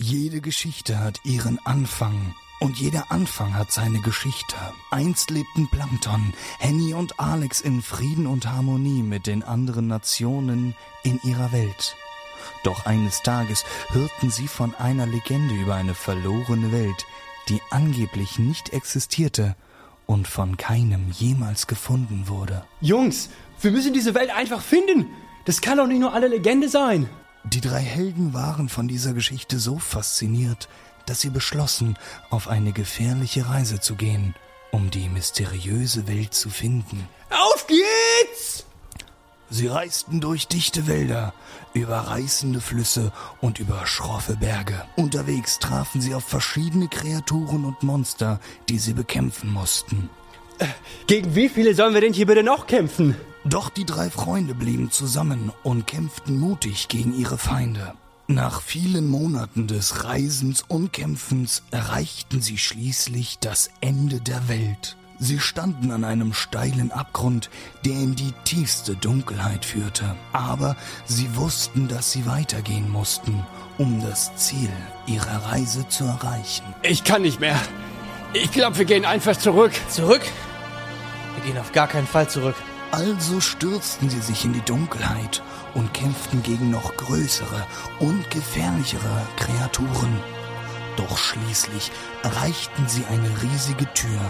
Jede Geschichte hat ihren Anfang. Und jeder Anfang hat seine Geschichte. Einst lebten Plankton, Henny und Alex in Frieden und Harmonie mit den anderen Nationen in ihrer Welt. Doch eines Tages hörten sie von einer Legende über eine verlorene Welt, die angeblich nicht existierte und von keinem jemals gefunden wurde. Jungs, wir müssen diese Welt einfach finden. Das kann doch nicht nur eine Legende sein. Die drei Helden waren von dieser Geschichte so fasziniert, dass sie beschlossen, auf eine gefährliche Reise zu gehen, um die mysteriöse Welt zu finden. Auf geht's! Sie reisten durch dichte Wälder, über reißende Flüsse und über schroffe Berge. Unterwegs trafen sie auf verschiedene Kreaturen und Monster, die sie bekämpfen mussten. Gegen wie viele sollen wir denn hier bitte noch kämpfen? Doch die drei Freunde blieben zusammen und kämpften mutig gegen ihre Feinde. Nach vielen Monaten des Reisens und Kämpfens erreichten sie schließlich das Ende der Welt. Sie standen an einem steilen Abgrund, der in die tiefste Dunkelheit führte. Aber sie wussten, dass sie weitergehen mussten, um das Ziel ihrer Reise zu erreichen. Ich kann nicht mehr. Ich glaube, wir gehen einfach zurück. Zurück? Wir gehen auf gar keinen Fall zurück. Also stürzten sie sich in die Dunkelheit und kämpften gegen noch größere und gefährlichere Kreaturen. Doch schließlich erreichten sie eine riesige Tür,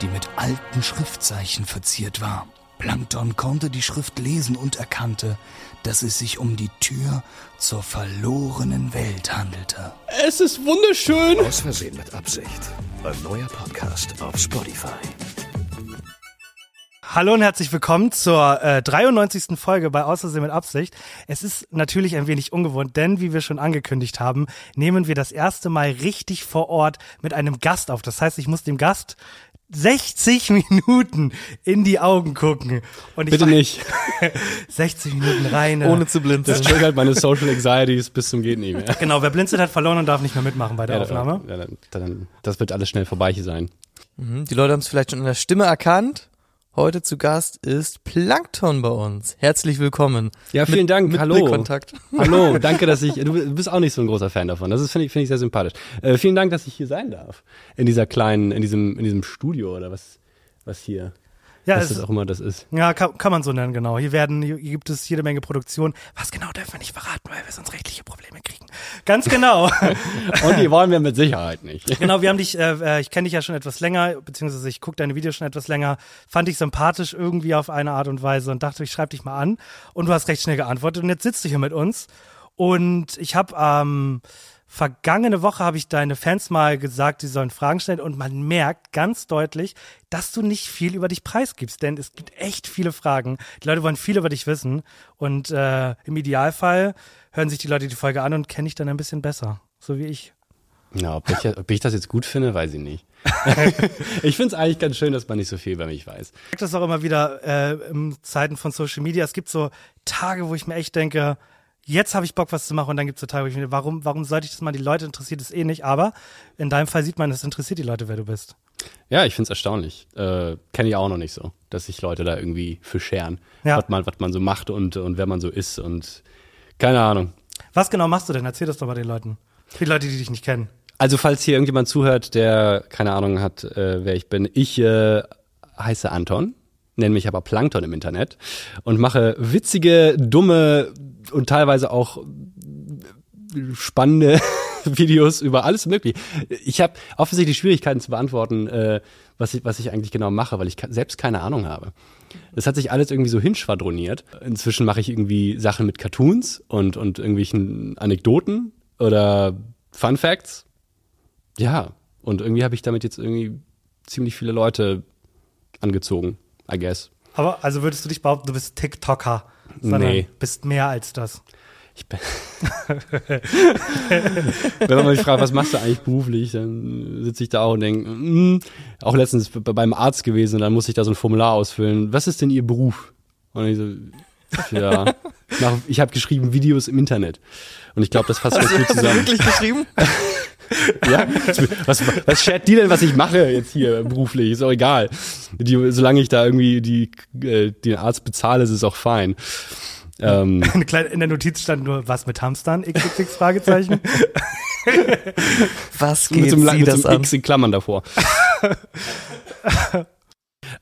die mit alten Schriftzeichen verziert war. Plankton konnte die Schrift lesen und erkannte, dass es sich um die Tür zur verlorenen Welt handelte. Es ist wunderschön. Aus Versehen mit Absicht. Ein neuer Podcast auf Spotify. Hallo und herzlich willkommen zur äh, 93. Folge bei Außersehen mit Absicht. Es ist natürlich ein wenig ungewohnt, denn wie wir schon angekündigt haben, nehmen wir das erste Mal richtig vor Ort mit einem Gast auf. Das heißt, ich muss dem Gast 60 Minuten in die Augen gucken. Und ich Bitte war- nicht. 60 Minuten rein. Ohne zu blinzeln. Das triggert meine Social Anxieties bis zum geht nicht mehr. Genau, wer blinzelt hat verloren und darf nicht mehr mitmachen bei der Aufnahme. Ja, dann, dann, das wird alles schnell vorbei hier sein. Mhm, Die Leute haben es vielleicht schon in der Stimme erkannt. Heute zu Gast ist Plankton bei uns. Herzlich willkommen. Ja, vielen mit, Dank. Mit Hallo. Blickkontakt. Hallo, danke, dass ich. Du bist auch nicht so ein großer Fan davon. Das ist finde ich, finde ich sehr sympathisch. Äh, vielen Dank, dass ich hier sein darf. In dieser kleinen, in diesem, in diesem Studio oder was, was hier, Ja, was es, das auch immer das ist. ja kann, kann man so nennen, genau. Hier werden, hier gibt es jede Menge Produktion. Was genau dürfen wir nicht verraten, weil wir sonst rechtliche Probleme kriegen. Ganz genau. Und die wollen wir mit Sicherheit nicht. Genau, wir haben dich, äh, äh, ich kenne dich ja schon etwas länger, beziehungsweise ich gucke deine Videos schon etwas länger, fand dich sympathisch irgendwie auf eine Art und Weise und dachte, ich schreibe dich mal an. Und du hast recht schnell geantwortet und jetzt sitzt du hier mit uns. Und ich habe ähm, vergangene Woche habe ich deine Fans mal gesagt, sie sollen Fragen stellen und man merkt ganz deutlich, dass du nicht viel über dich preisgibst, denn es gibt echt viele Fragen. Die Leute wollen viel über dich wissen und äh, im Idealfall hören sich die Leute die Folge an und kennen dich dann ein bisschen besser, so wie ich. Ja, ob ich, ob ich das jetzt gut finde, weiß ich nicht. ich finde es eigentlich ganz schön, dass man nicht so viel über mich weiß. Ich merke das auch immer wieder äh, in Zeiten von Social Media. Es gibt so Tage, wo ich mir echt denke, jetzt habe ich Bock, was zu machen. Und dann gibt es so Tage, wo ich mir warum, warum sollte ich das mal? Die Leute interessiert es eh nicht. Aber in deinem Fall sieht man, es interessiert die Leute, wer du bist. Ja, ich find's erstaunlich. Äh, Kenne ich auch noch nicht so, dass sich Leute da irgendwie für scheren, Ja. was, man, was man so macht und, und wer man so ist und keine Ahnung. Was genau machst du denn? Erzähl das doch mal den Leuten. Für die Leute, die dich nicht kennen. Also falls hier irgendjemand zuhört, der keine Ahnung hat, äh, wer ich bin, ich äh, heiße Anton, nenne mich aber Plankton im Internet und mache witzige, dumme und teilweise auch spannende Videos über alles mögliche. Ich habe offensichtlich Schwierigkeiten zu beantworten, äh, was, ich, was ich eigentlich genau mache, weil ich selbst keine Ahnung habe. Das hat sich alles irgendwie so hinschwadroniert. Inzwischen mache ich irgendwie Sachen mit Cartoons und, und irgendwelchen Anekdoten oder Fun Facts. Ja, und irgendwie habe ich damit jetzt irgendwie ziemlich viele Leute angezogen, I guess. Aber also würdest du dich behaupten, du bist TikToker, sondern Nee. bist mehr als das. Ich bin Wenn man mich fragt, was machst du eigentlich beruflich, dann sitze ich da auch und denke, mm, auch letztens beim Arzt gewesen, dann muss ich da so ein Formular ausfüllen. Was ist denn Ihr Beruf? Und ich so, ja, ich habe geschrieben Videos im Internet. Und ich glaube, das fasst ganz gut Hast du zusammen. wirklich geschrieben? Ja? Was, was schert die denn, was ich mache jetzt hier beruflich? Ist auch egal. Die, solange ich da irgendwie die, äh, den Arzt bezahle, ist es auch fein. Ähm, in der Notiz stand nur, was mit Hamstern? XXX Fragezeichen. Was mit geht so einem, sie mit so das einem an? X in Klammern davor.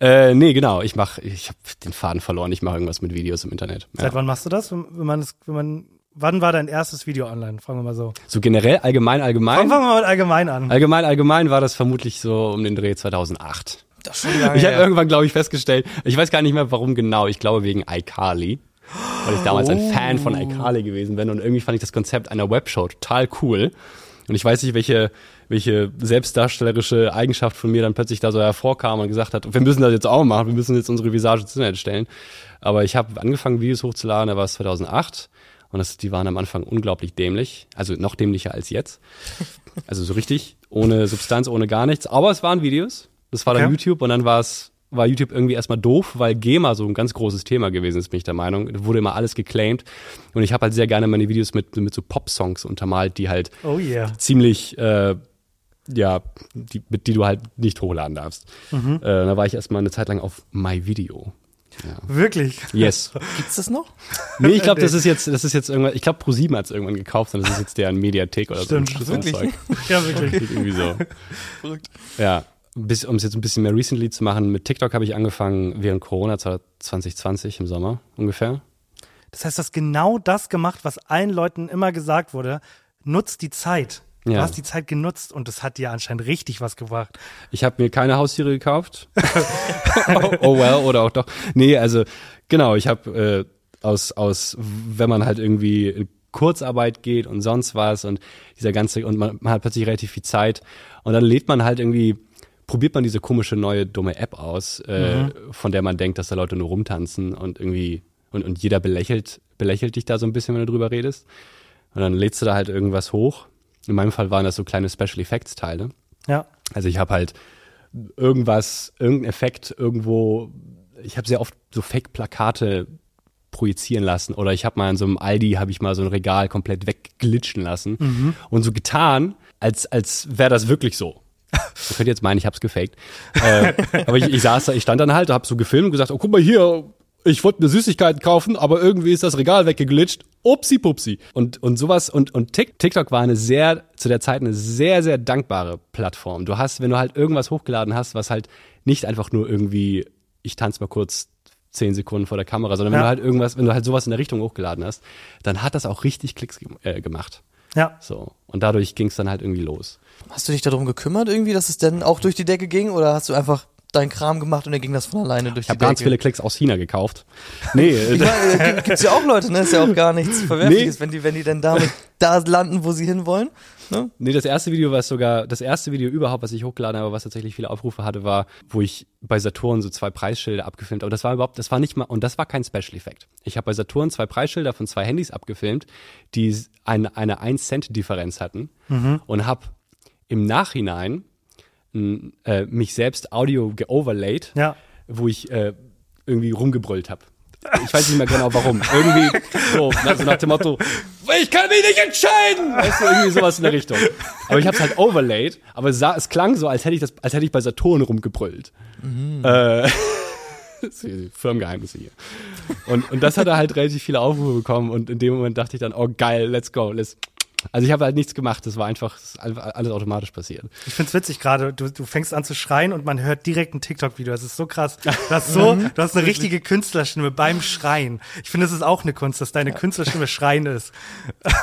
äh, nee, genau. Ich mach, ich habe den Faden verloren. Ich mache irgendwas mit Videos im Internet. Ja. Seit wann machst du das? Wenn wenn man es, wenn man, wann war dein erstes Video online? Fragen wir mal so. So generell, allgemein, allgemein. Fangen wir mal mit allgemein an. Allgemein, allgemein war das vermutlich so um den Dreh 2008. Das schon lange Ich habe irgendwann, glaube ich, festgestellt, ich weiß gar nicht mehr, warum genau. Ich glaube wegen iCarly. Weil ich damals ein Fan von iCarly gewesen bin und irgendwie fand ich das Konzept einer Webshow total cool. Und ich weiß nicht, welche, welche selbstdarstellerische Eigenschaft von mir dann plötzlich da so hervorkam und gesagt hat, wir müssen das jetzt auch machen, wir müssen jetzt unsere Visage ins Internet stellen. Aber ich habe angefangen, Videos hochzuladen, da war es 2008. Und das, die waren am Anfang unglaublich dämlich. Also noch dämlicher als jetzt. Also so richtig, ohne Substanz, ohne gar nichts. Aber es waren Videos. Das war dann Okay. YouTube und dann war es war YouTube irgendwie erstmal doof, weil GEMA so ein ganz großes Thema gewesen ist, bin ich der Meinung. Da wurde immer alles geclaimed. Und ich habe halt sehr gerne meine Videos mit, mit so Pop-Songs untermalt, die halt Oh yeah. ziemlich, äh, ja, die, mit die du halt nicht hochladen darfst. Mhm. Äh, da war ich erstmal eine Zeit lang auf MyVideo. Wirklich? Yes. Gibt's das noch? Nee, ich glaube, das ist jetzt, das ist jetzt irgendwann, ich glaube, Pro7 hat es irgendwann gekauft und das ist jetzt deren Mediathek oder Stimmt, so. ein wirklich? Zeug. Ja, wirklich. Irgendwie so. Verrückt. Ja. Um es jetzt ein bisschen mehr recently zu machen, mit TikTok habe ich angefangen während Corona 2020 im Sommer ungefähr. Das heißt, du hast genau das gemacht, was allen Leuten immer gesagt wurde. Nutzt die Zeit. Du Ja. hast die Zeit genutzt und das hat dir anscheinend richtig was gebracht. Ich habe mir keine Haustiere gekauft. oh, oh well, oder auch doch. Nee, also genau, ich habe äh, aus, aus, wenn man halt irgendwie in Kurzarbeit geht und sonst was und dieser ganze, und man, man hat plötzlich relativ viel Zeit und dann lädt man halt irgendwie, probiert man diese komische neue dumme App aus, äh, von der man denkt, dass da Leute nur rumtanzen und irgendwie, und, und jeder belächelt, belächelt dich da so ein bisschen, wenn du drüber redest. Und dann lädst du da halt irgendwas hoch. In meinem Fall waren das so kleine Special Effects Teile. Ja. Also ich habe halt irgendwas, irgendein Effekt irgendwo, ich habe sehr oft so Fake-Plakate projizieren lassen oder ich habe mal in so einem Aldi, habe ich mal so ein Regal komplett wegglitschen lassen und so getan, als, als wäre das wirklich so. Ihr könnt jetzt meinen, ich hab's gefaked. äh, aber ich, ich saß da, ich stand dann halt, hab so gefilmt und gesagt, oh guck mal hier, ich wollte eine Süßigkeit kaufen, aber irgendwie ist das Regal weggeglitscht. Upsi pupsi. Und, und sowas, und, und Tik- TikTok war eine sehr, zu der Zeit eine sehr, sehr dankbare Plattform. Du hast, wenn du halt irgendwas hochgeladen hast, was halt nicht einfach nur irgendwie, ich tanze mal kurz zehn Sekunden vor der Kamera, sondern wenn Ja. du halt irgendwas, wenn du halt sowas in der Richtung hochgeladen hast, dann hat das auch richtig Klicks ge äh, gemacht. Ja. So. Und dadurch ging es dann halt irgendwie los. Hast du dich darum gekümmert irgendwie, dass es denn auch durch die Decke ging oder hast du einfach deinen Kram gemacht und dann ging das von alleine durch Ich habe die ganz Decke? viele Klicks aus China gekauft. Nee, Ich äh, meine, da gibt- gibt's ja auch Leute, ne? Ist ja auch gar nichts Verwerfliches, wenn die, wenn die denn damit da landen, wo sie hinwollen. Ne? nee, das erste Video, was sogar, das erste Video überhaupt, was ich hochgeladen habe, was tatsächlich viele Aufrufe hatte, war, wo ich bei Saturn so zwei Preisschilder abgefilmt habe. Aber das war überhaupt, das war nicht mal, und das war kein Special Effekt. Ich habe bei Saturn zwei Preisschilder von zwei Handys abgefilmt, die eine, eine 1 Cent Differenz hatten und habe im Nachhinein äh, mich selbst Audio geoverlaid, Ja. wo ich äh, irgendwie rumgebrüllt habe. Ich weiß nicht mehr genau warum. Irgendwie so, nach, so nach dem Motto, ich kann mich nicht entscheiden. Weißt du, irgendwie sowas in der Richtung. Aber ich habe es halt overlaid, aber es, sah, es klang so, als hätte ich das, als hätte ich bei Saturn rumgebrüllt. Äh, das sind Firmengeheimnisse hier. Und, und das hat er halt relativ viele Aufrufe bekommen und in dem Moment dachte ich dann, oh geil, let's go, let's. Also ich habe halt nichts gemacht, das war einfach das alles automatisch passiert. Ich find's witzig gerade, du, du fängst an zu schreien und man hört direkt ein TikTok-Video. Das ist so krass. Du hast so, du hast eine richtige Künstlerstimme beim Schreien. Ich finde, das ist auch eine Kunst, dass deine Künstlerstimme Schreien ist.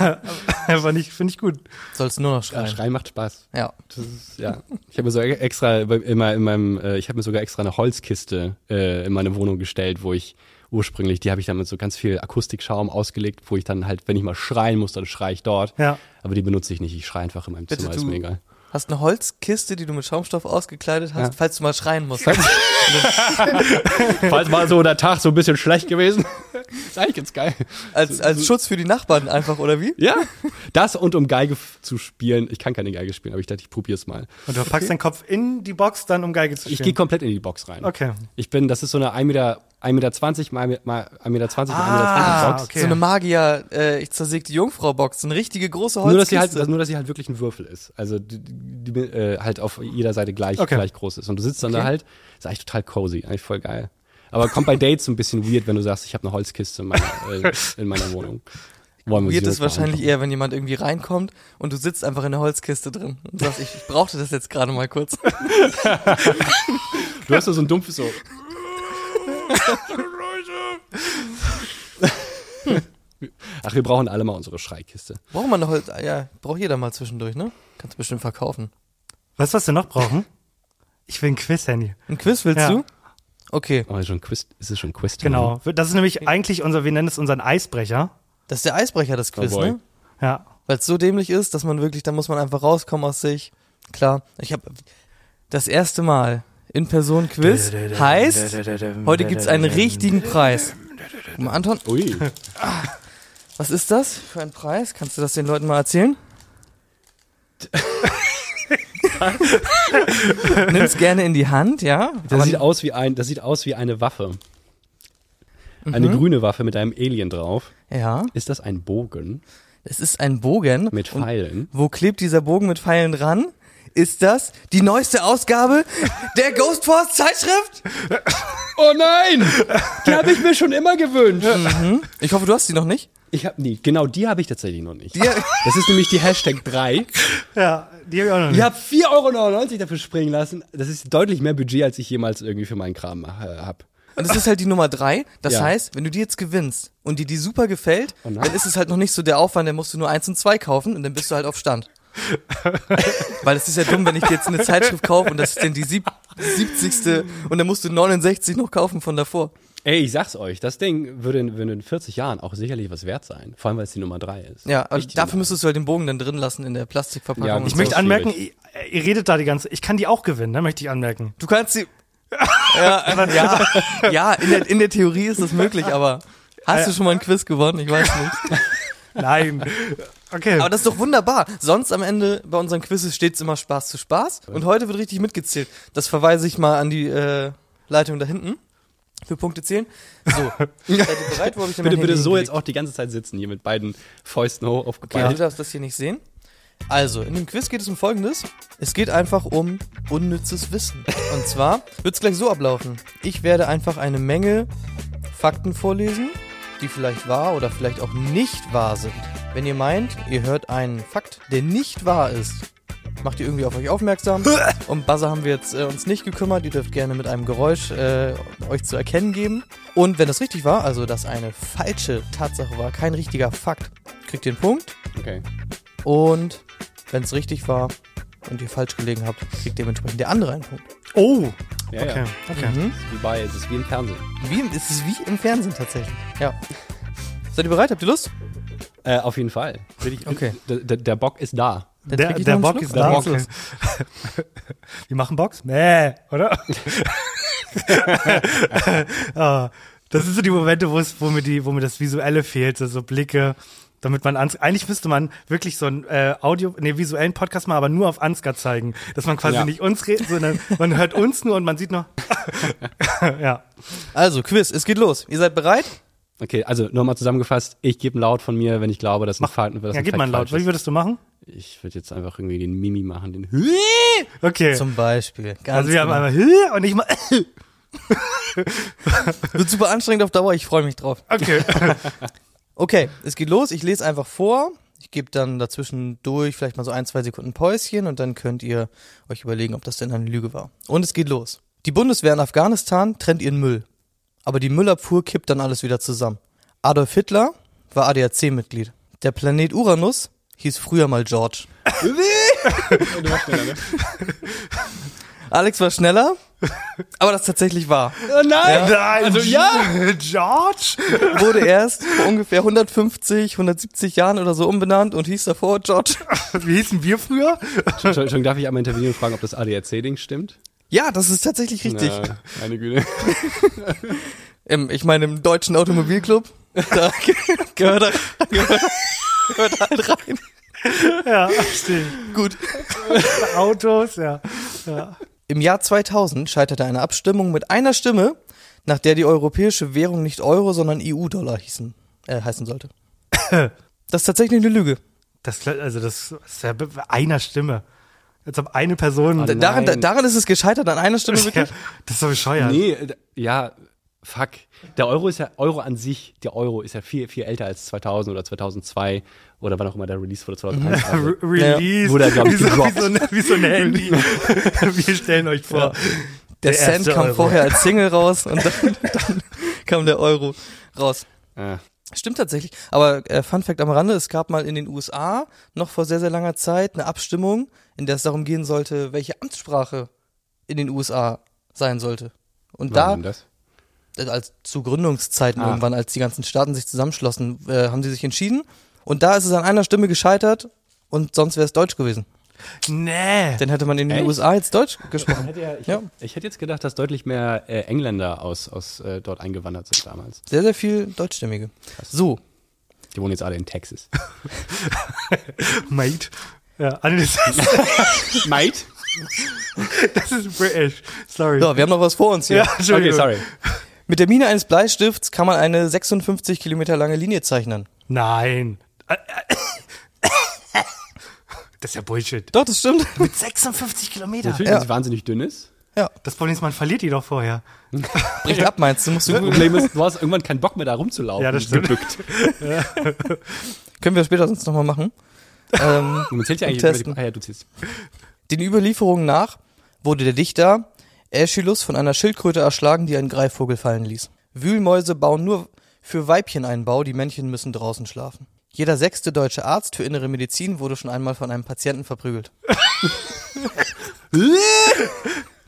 Einfach nicht, finde ich gut. Sollst nur noch Ja, schreien. Schreien macht Spaß. Ja. Das ist, ja. Ich habe mir so extra immer in meinem, äh, ich habe mir sogar extra eine Holzkiste äh, in meine Wohnung gestellt, wo ich ursprünglich, die habe ich dann mit so ganz viel Akustikschaum ausgelegt, wo ich dann halt, wenn ich mal schreien muss, dann schreie ich dort. Ja. Aber die benutze ich nicht. Ich schreie einfach in meinem Bitte, Zimmer, ist mir egal. Hast eine Holzkiste, die du mit Schaumstoff ausgekleidet hast, Ja. falls du mal schreien musst. Falls mal so der Tag so ein bisschen schlecht gewesen. ist eigentlich ganz geil. Als, als Schutz für die Nachbarn einfach, oder wie? Ja, das und um Geige zu spielen. Ich kann keine Geige spielen, aber ich dachte, ich probier's mal. Und du packst deinen Kopf in die Box, dann um Geige zu Ich spielen. gehe komplett in die Box rein. Okay. Ich bin, das ist so eine 1 Meter, 1 Meter 20 mal, mal 1 Meter 20 mal 1 Meter 20 Ah, Box. okay. So eine Magier, äh, ich zersägte Jungfrau-Box, so eine richtige große Nur dass, sie halt, Holzkiste. nur, dass sie halt wirklich ein Würfel ist. Also, die, die, äh, halt auf jeder Seite gleich, Okay. gleich groß ist. Und du sitzt dann Okay. da halt, ist eigentlich total cozy, eigentlich voll geil. Aber kommt bei Dates so ein bisschen weird, wenn du sagst, ich habe eine Holzkiste in meiner, äh, in meiner Wohnung. Wollen wir Weird ist wahrscheinlich eher, wenn jemand irgendwie reinkommt und du sitzt einfach in der Holzkiste drin und sagst, ich, ich brauchte das jetzt gerade mal kurz. Du hast so so ein dumpfes so. Ach, wir brauchen alle mal unsere Schreikiste. Braucht man eine Holz, ja, braucht jeder mal zwischendurch, ne? Kannst du bestimmt verkaufen. Weißt du, was wir noch brauchen? Ich will ein Quiz, Handy. Ein Quiz willst Ja. du? Okay, Oh, ist, schon Quiz, ist es schon Quiz? Genau. Das ist nämlich eigentlich unser, wir nennen es unseren Eisbrecher. das ist der Eisbrecher, das Quiz, Oh ne? Ja. Weil es so dämlich ist, dass man wirklich, da muss man einfach rauskommen aus sich. Klar, ich habe das erste Mal in Person Quiz heißt, heute gibt's einen richtigen Preis. Guck mal, Anton, Ui. was ist das für ein Preis? Kannst du das den Leuten mal erzählen? Nimm's gerne in die Hand, ja? Das sieht aus wie ein, das sieht aus wie eine Waffe. Eine grüne Waffe mit einem Alien drauf. Ja, Ist das ein Bogen es ist ein Bogen. mit Und Pfeilen? Wo klebt dieser Bogen mit Pfeilen dran? Ist das die neueste Ausgabe der Ghost Force Zeitschrift? Oh nein! Die habe ich mir schon immer gewünscht. Ich hoffe, du hast die noch nicht. Ich habe nie, genau die habe ich tatsächlich noch nicht. Die, Das ist nämlich die Hashtag 3. Ja, die habe ich auch noch nicht. Ich habe 4,99 Euro dafür springen lassen. Das ist deutlich mehr Budget, als ich jemals irgendwie für meinen Kram äh, habe. und das ist halt die Nummer drei. Das Ja. heißt, wenn du die jetzt gewinnst und dir die super gefällt, Oh dann ist es halt noch nicht so der Aufwand, dann musst du nur eins und zwei kaufen und dann bist du halt auf Stand. Weil es ist ja dumm, wenn ich dir jetzt eine Zeitschrift kaufe und das ist dann die sieb 70. und dann musst du 69 noch kaufen von davor. Ey, ich sag's euch, das Ding würde in, würde in 40 Jahren auch sicherlich was wert sein. Vor allem, weil es die Nummer 3 ist. Ja, aber die dafür Nummer müsstest du halt den Bogen dann drin lassen in der Plastikverpackung. Ja, Ich möchte anmerken, ihr, ihr redet da die ganze, ich kann die auch gewinnen, ne, möchte ich anmerken. Du kannst sie. ja, ja, ja in, der, in der Theorie ist das möglich, aber hast du schon mal ein Quiz gewonnen? Ich weiß nicht. Nein. Okay. Aber das ist doch wunderbar. Sonst am Ende bei unseren Quizzes steht's immer Spaß zu Spaß. Und heute wird richtig mitgezählt. Das verweise ich mal an die äh, Leitung da hinten. Für Punkte zählen. So. Seid ihr bereit? Wo hab ich denn Bitte, bitte so jetzt auch die ganze Zeit sitzen, hier mit beiden Fäusten hoch Okay, du darfst das hier nicht sehen. Also, in dem Quiz geht es um Folgendes. Es geht einfach um unnützes Wissen. Und zwar wird es gleich so ablaufen. Ich werde einfach eine Menge Fakten vorlesen, die vielleicht wahr oder vielleicht auch nicht wahr sind. Wenn ihr meint, ihr hört einen Fakt, der nicht wahr ist, macht ihr irgendwie auf euch aufmerksam. Um Buzzer haben wir jetzt äh, uns nicht gekümmert. Ihr dürft gerne mit einem Geräusch äh, euch zu erkennen geben. Und wenn das richtig war, also dass eine falsche Tatsache war, kein richtiger Fakt, kriegt ihr einen Punkt. Okay. Und wenn es richtig war und ihr falsch gelegen habt, kriegt dementsprechend der andere einen Punkt. oh. Ja, Okay. ja. Okay. Mhm. Wie bei, es ist wie im Fernsehen. Wie, im- es ist wie im Fernsehen tatsächlich. Ja. Seid ihr bereit? Habt ihr Lust? Äh, auf jeden Fall. Richtig- Okay. Der, der, Bock ist da. Dann Der, ich der Bock Schluck. ist da. los. Wir machen Box? Nee, oder? ah, das sind so die Momente, wo es, wo mir die, wo mir das Visuelle fehlt, so, so Blicke, damit man ans eigentlich müsste man wirklich so einen äh, Audio, nee, visuellen Podcast mal, aber nur auf Ansgar zeigen, dass man quasi Ja. nicht uns redet, sondern man hört uns nur und man sieht noch. ja. Also, Quiz, es geht los. Ihr seid bereit? Okay, also nochmal zusammengefasst, ich gebe einen Laut von mir, wenn ich glaube, dass ein Fall, dass Ja, gib mal Fact laut. Wie würdest du machen? Ich würde jetzt einfach irgendwie den Mimi machen, den Okay. Zum Beispiel. Ganz also wir haben genau. einmal Hü und ich mal Wird super anstrengend auf Dauer, ich freue mich drauf. Okay. Okay, es geht los. Ich lese einfach vor. Ich gebe dann dazwischen durch vielleicht mal so ein, zwei Sekunden Päuschen und dann könnt ihr euch überlegen, ob das denn eine Lüge war. Und es geht los. Die Bundeswehr in Afghanistan trennt ihren Müll. Aber die Müllabfuhr kippt dann alles wieder zusammen. Adolf Hitler war ADAC-Mitglied. Der Planet Uranus hieß früher mal George. Alex war schneller, aber das tatsächlich wahr. Oh nein! Nein, Also ja! George? Wurde erst vor ungefähr 150, 170 Jahren oder so umbenannt und hieß davor George. Wie hießen wir früher? Schon, schon darf ich einmal intervenieren und fragen, ob das ADAC-Ding stimmt? Ja, das ist tatsächlich richtig. Na, meine Güte. Im, ich meine, im deutschen Automobilclub Da gehört er, gehört, gehört halt rein. Ja, stimmt. Gut. Autos, ja. ja. Im Jahr 2000 scheiterte eine Abstimmung mit einer Stimme, nach der die europäische Währung nicht Euro, sondern EU-Dollar hießen, äh, heißen sollte. Das ist tatsächlich eine Lüge. Das, also das ist ja einer Stimme. Als ob eine Person. Da- daran, daran ist es gescheitert, an einer Stimme ja, wirklich. das ist so bescheuert. Nee, äh, ja, fuck. Der Euro ist ja, Euro an sich, der Euro ist ja viel, viel älter als 2000 oder 2002 oder wann auch immer der Release wurde, 2001. Also, Re Release. Wurde er, glaub ich, wie, so, wie, so ein, wie so ein Handy. Wir stellen euch vor. Der, Der Cent kam Euro. vorher als Single raus und dann, dann kam der Euro raus. äh, Stimmt tatsächlich. Aber äh, Fun Fact am Rande, es gab mal in den USA noch vor sehr, sehr langer Zeit eine Abstimmung, in der es darum gehen sollte, welche Amtssprache in den USA sein sollte. Und wann da, das? als zu Gründungszeiten Ah. irgendwann, als die ganzen Staaten sich zusammenschlossen, äh, haben sie sich entschieden. Und da ist es an einer Stimme gescheitert und sonst wäre es Deutsch gewesen. Nee. Dann hätte man in den Echt? USA jetzt Deutsch gesprochen. ich, Ja. ich hätte jetzt gedacht, dass deutlich mehr äh, Engländer aus, aus äh, dort eingewandert sind damals. Sehr, sehr viel Deutschstämmige. So, Die wohnen jetzt alle in Texas. Mate. Ja, ist, Mate? das ist British. Sorry. so wir haben noch was vor uns hier. ja, Okay, sorry. Mit der Mine eines Bleistifts kann man eine 56 Kilometer lange Linie zeichnen. Nein. Das ist ja Bullshit. Doch, das stimmt. Mit 56 Kilometern. Natürlich, Ja. weil sie wahnsinnig dünn ist. Ja, Das Problem ist, man verliert die doch vorher. bricht ab, meinst du? Musst du Das Problem ist, du hast irgendwann keinen Bock mehr da rumzulaufen. Ja, das stimmt. Gebückt. Können wir später sonst nochmal machen. ähm, man zählt ja eigentlich über testen. die, ah, ja, du zählst. den Überlieferungen nach wurde der Dichter Aeschylus von einer Schildkröte erschlagen, die einen Greifvogel fallen ließ. Wühlmäuse bauen nur für Weibchen einen Bau, die Männchen müssen draußen schlafen. Jeder sechste deutsche Arzt für innere Medizin wurde schon einmal von einem Patienten verprügelt.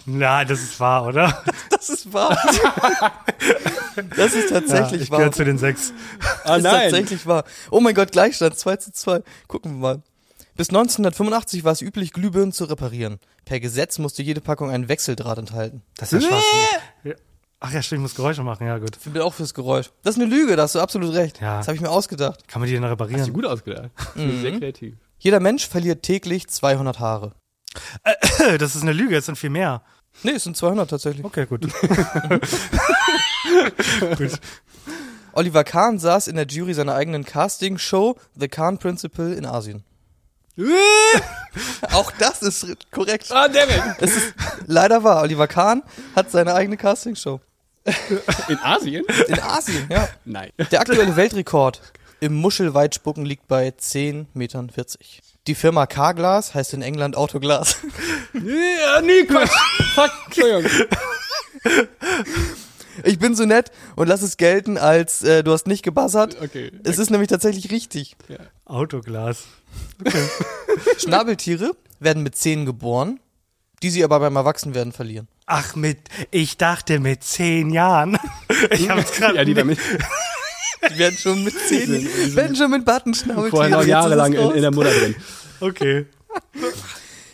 Na, das ist wahr, oder? Das ist wahr. Das ist tatsächlich ja, ich wahr. gehöre zu den sechs. Ah, ist tatsächlich wahr. Oh mein Gott, Gleichstand, 2 zu 2. Gucken wir mal. Bis 1985 war es üblich, Glühbirnen zu reparieren. Per Gesetz musste jede Packung einen Wechseldraht enthalten. Das ist ja schwachsinnig. Ach ja, stimmt, ich muss Geräusche machen, ja gut. Ich bin auch fürs Geräusch. Das ist eine Lüge, da hast du absolut recht. Ja. Das habe ich mir ausgedacht. Kann man die denn Hast du reparieren? gut ausgedacht. Sehr kreativ. Jeder Mensch verliert täglich 200 Haare. Das ist eine Lüge, es sind viel mehr. Nee, es sind 200 tatsächlich. Okay, gut. Oliver Kahn saß in der Jury seiner eigenen Casting-Show The Kahn Principle in Asien. Auch das ist korrekt. Ah, damn it. Es ist leider wahr. Oliver Kahn hat seine eigene Casting-Show. In Asien? In Asien, ja. Nein. Der aktuelle Weltrekord im Muschelweitspucken liegt bei 10,40 Metern. Die Firma Carglass heißt in England Autoglas. Ja, nee, Quatsch. Fuck, Entschuldigung. Ich bin so nett und lass es gelten, als äh, du hast nicht gebuzzert. Okay. Es ist nämlich tatsächlich richtig. Autoglas. Schnabeltiere werden mit Zähnen geboren, die sie aber beim Erwachsenwerden verlieren. Ach, mit, ich dachte mit zehn Jahren. Ich hab's gerade Ja, die damit Die werden schon mit Zähnen, werden schon mit Button Schnabeltiere. vorher noch Jetzt ist es jahrelang in, in der Mutter drin. Okay.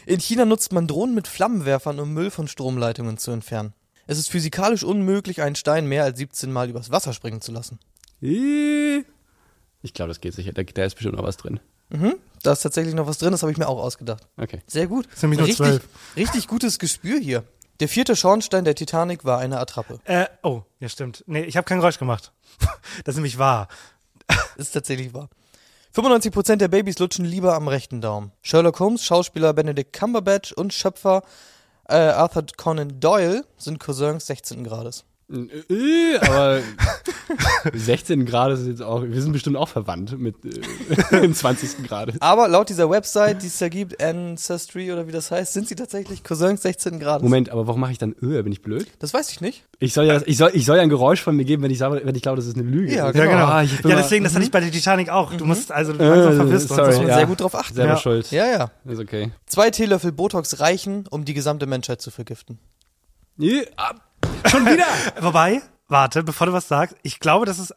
In China nutzt man Drohnen mit Flammenwerfern, um Müll von Stromleitungen zu entfernen. Es ist physikalisch unmöglich, einen Stein mehr als 17 Mal übers Wasser springen zu lassen. Ich glaube, das geht sicher. Da, da ist bestimmt noch was drin. Da ist tatsächlich noch was drin, das habe ich mir auch ausgedacht. Okay. Sehr gut. sind nämlich nur richtig, zwölf. richtig gutes Gespür hier. Der vierte Schornstein der Titanic war eine Attrappe. Äh, oh, ja stimmt. Nee, ich habe kein Geräusch gemacht. Das ist nämlich wahr. Ist tatsächlich wahr. 95% der Babys lutschen lieber am rechten Daumen. Sherlock Holmes, Schauspieler Benedict Cumberbatch und Schöpfer äh, Arthur Conan Doyle sind Cousins 16. Grades. Äh, Aber 16 Grad ist jetzt auch, wir sind bestimmt auch verwandt mit äh, im 20. Grad. Aber laut dieser Website, die es da gibt, Ancestry oder wie das heißt, sind sie tatsächlich Cousins 16. Grades. Moment, aber warum mache ich dann Öh? Bin ich blöd? Das weiß ich nicht. Ich soll ja, ich soll, ich soll ja ein Geräusch von mir geben, wenn ich sage, wenn ich glaube, das ist eine Lüge. Ja, Ja, Genau. genau. Ah, ja, mal- deswegen, das hatte ich bei der Titanic auch. Du musst also langsam Äh, verwisst sorry. und Ja. sehr gut drauf achten. Selber Ja. schuld. Ja, ja. Ist okay. Zwei Teelöffel Botox reichen, um die gesamte Menschheit zu vergiften. Nee, ah, Wobei, warte, bevor du was sagst, ich glaube, das ist.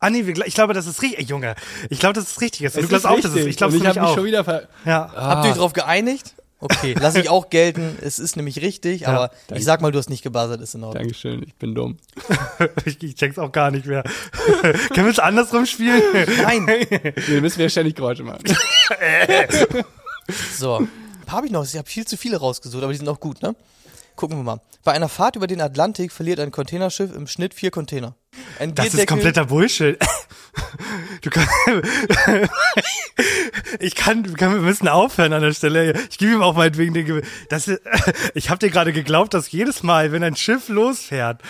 Ah nee, wir, ich glaube, das ist richtig. Ey, Junge, ich glaube, das ist richtig. ist. Du glaubst ist auch, das ist. richtig. Ich glaube ich habe mich auch. schon wieder ver Ja. Habt ihr euch darauf geeinigt? Okay, lass ich auch gelten. Es ist nämlich richtig, Ja, aber danke. ich sag mal, du hast nicht gebuzzert, ist in Ordnung. Dankeschön, ich bin dumm. ich, ich check's auch gar nicht mehr. Können wir es andersrum spielen? Nein. Wir müssen ja ständig Geräusche machen. So, ein paar habe ich noch. Ich habe viel zu viele rausgesucht, aber die sind auch gut, ne? Gucken wir mal. Bei einer Fahrt über den Atlantik verliert ein Containerschiff im Schnitt vier Container. Ein Das ist kompletter Bullshit. Du kannst, ich kann, wir können- wir müssen aufhören an der Stelle. Ich gebe ihm auch meinetwegen den, Ge- das ist, ich habe dir gerade geglaubt, dass jedes Mal, wenn ein Schiff losfährt,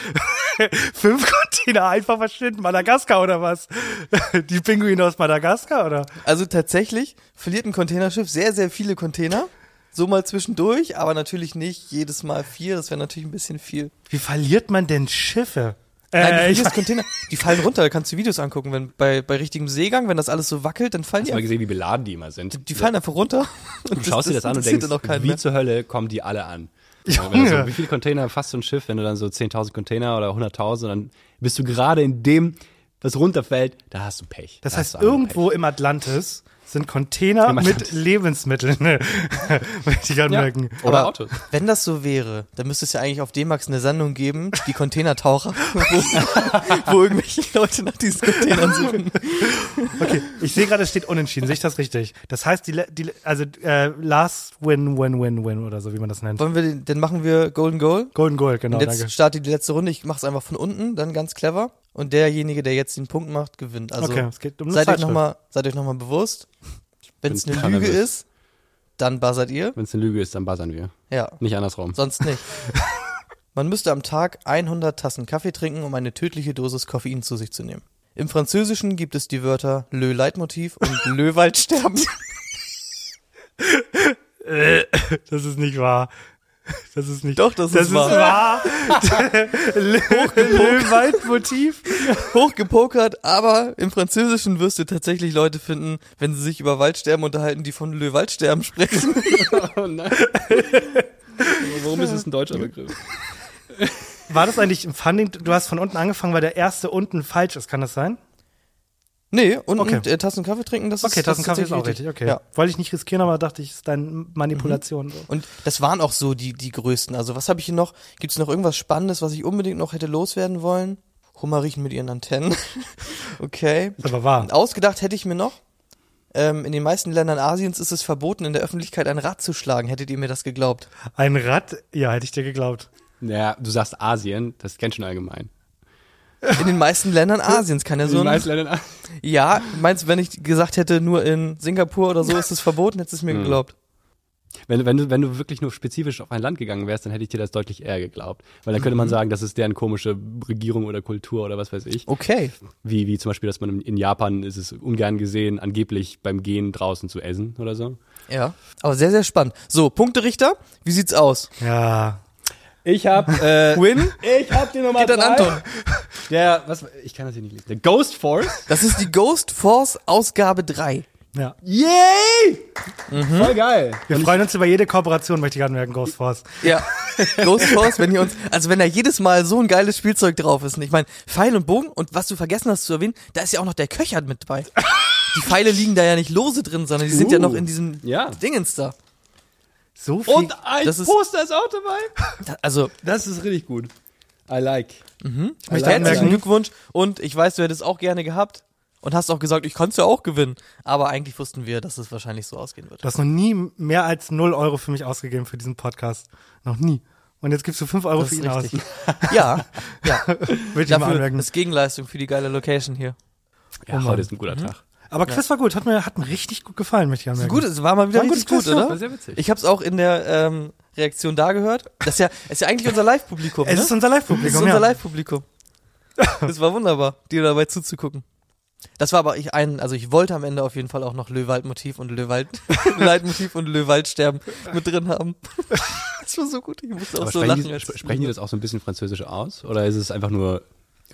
fünf Container einfach verschwinden. Madagaskar oder was? Die Pinguine aus Madagaskar oder? Also tatsächlich verliert ein Containerschiff sehr, sehr viele Container. So mal zwischendurch, aber natürlich nicht jedes Mal vier. Das wäre natürlich ein bisschen viel. Wie verliert man denn Schiffe? Nein, Äh, die, verlierst Container, die fallen runter, da kannst du Videos angucken. Wenn bei, bei richtigem Seegang, wenn das alles so wackelt, dann fallen Hast die, du mal gesehen, wie beladen die immer sind? die fallen einfach runter. Du schaust dir das an und denkst, keinen wie mehr. zur Hölle kommen die alle an? Du so, wie viele Container fasst so ein Schiff, wenn du dann so 10.000 Container oder 100.000, dann bist du gerade in dem, was runterfällt, da hast du Pech. das Da heißt, hast irgendwo im Atlantis sind Container mit. Lebensmitteln. Möchte ich anmerken. Pech. Oder Aber Autos. Wenn das so wäre, dann müsste es ja eigentlich auf D-Max eine Sendung geben, die Containertaucher, wo, wo irgendwelche Leute nach diesen Containern suchen. Okay, ich sehe gerade, es steht unentschieden. Sehe ich das richtig? Das heißt, die, die also äh, last win, win, win, win oder so, wie man das nennt. Wollen wir den, dann machen wir Golden Goal. Golden Goal, genau, Und jetzt danke. startet die letzte Runde. Ich mache es einfach von unten, dann ganz clever. Und derjenige, der jetzt den Punkt macht, gewinnt. Also okay, es geht um seid, euch noch mal, seid euch nochmal bewusst, wenn es eine Lüge nervös. ist, dann buzzert ihr. Wenn es eine Lüge ist, dann buzzern wir. Ja, Nicht andersrum. sonst nicht. Man müsste am Tag 100 Tassen Kaffee trinken, um eine tödliche Dosis Koffein zu sich zu nehmen. Im Französischen gibt es die Wörter Le Leitmotiv und Le Waldsterben. Das ist nicht wahr. Das ist nicht. Doch, das ist das wahr. Ist wahr. Löwaldmotiv. Hochgepokert, aber im Französischen wirst du tatsächlich Leute finden, wenn sie sich über Waldsterben unterhalten, die von Le Waldsterben sprechen. Oh nein. Warum ist es ein deutscher Begriff? War das eigentlich im Funding? Du hast von unten angefangen, weil der erste unten falsch ist. Kann das sein? Nee, und, Okay. und äh, Tassen Kaffee trinken, das Okay, ist das Tassenkaffee ist auch tatsächlich richtig. Okay. Ja. Wollte ich nicht riskieren, aber dachte ich, ist deine Manipulation. So. Und das waren auch so die, die größten. Also was habe ich hier noch? Gibt es noch irgendwas Spannendes, was ich unbedingt noch hätte loswerden wollen? Hummer riechen mit ihren Antennen. okay. Aber wahr. Und ausgedacht hätte ich mir noch, ähm, in den meisten Ländern Asiens ist es verboten, in der Öffentlichkeit ein Rad zu schlagen. Hättet ihr mir das geglaubt? Ein Rad? Ja, hätte ich dir geglaubt. Ja, du sagst Asien, das kennst du schon allgemein. In den meisten Ländern Asiens kann ja so In den ein, meisten Ländern- Ja, meinst du, wenn ich gesagt hätte, nur in Singapur oder so ist es verboten, hättest du es mir Hm. geglaubt? Wenn, wenn, du, wenn du wirklich nur spezifisch auf ein Land gegangen wärst, dann hätte ich dir das deutlich eher geglaubt. Weil dann könnte man sagen, das ist deren komische Regierung oder Kultur oder was weiß ich. Okay. Wie, wie zum Beispiel, dass man in- in Japan ist es ungern gesehen, angeblich beim Gehen draußen zu essen oder so. Ja. Aber sehr, sehr spannend. So, Punkterichter, wie sieht's aus? Ja. Ich hab, äh, Win? ich hab die Nummer Geht an Anton. Der, was, ich kann das hier nicht lesen. Der Ghost Force. Das ist die Ghost Force Ausgabe 3. Ja. Yay! Voll geil. Wir freuen uns über jede Kooperation, möchte ich anmerken, Ghost Force. Ja. Ghost Force, wenn ihr uns, also wenn da jedes Mal so ein geiles Spielzeug drauf ist. Und ich meine, Pfeil und Bogen und was du vergessen hast zu erwähnen, da ist ja auch noch der Köcher mit dabei. Die Pfeile liegen da ja nicht lose drin, sondern die sind ja Uh. noch in diesem Ja. Dingens da. So viel. Und ein Das ist- Poster ist auch dabei. Da- Also, Das ist richtig gut. I like. ich möchte herzlichen anmerken, Glückwunsch und ich weiß, du hättest auch gerne gehabt und hast auch gesagt, ich kann's ja auch gewinnen. Aber eigentlich wussten wir, dass es wahrscheinlich so ausgehen wird. du hast noch nie mehr als 0 Euro für mich ausgegeben für diesen Podcast. Noch nie. Und jetzt gibst du 5 Euro Das für ist ihn aus. richtig. Ja, ja. Möchte ich mal Dafür anmerken. ist Gegenleistung für die geile Location hier. Ja, heute ist ein guter Tag. Aber Quiz war gut, hat mir, hat mir richtig gut gefallen, möchte ich anmerken. Gut, es war mal wieder War ein richtig gutes gut, Quiz, ja. oder? War sehr witzig. Ich habe es auch in der ähm, Reaktion da gehört. Das ist ja, ist ja eigentlich unser Live-Publikum. Es ne? ist unser Das ist Live-Publikum. unser ja. Live-Publikum. Das war wunderbar, dir dabei zuzugucken. Das war aber ich ein, also ich wollte am Ende auf jeden Fall auch noch Löwald-Motiv und Löwald, Leitmotiv und Löwaldsterben mit drin haben. Das war so gut, ich musste auch Aber so sprechen, lachen. die, sprechen die das auch so ein bisschen französisch aus? Oder ist es einfach nur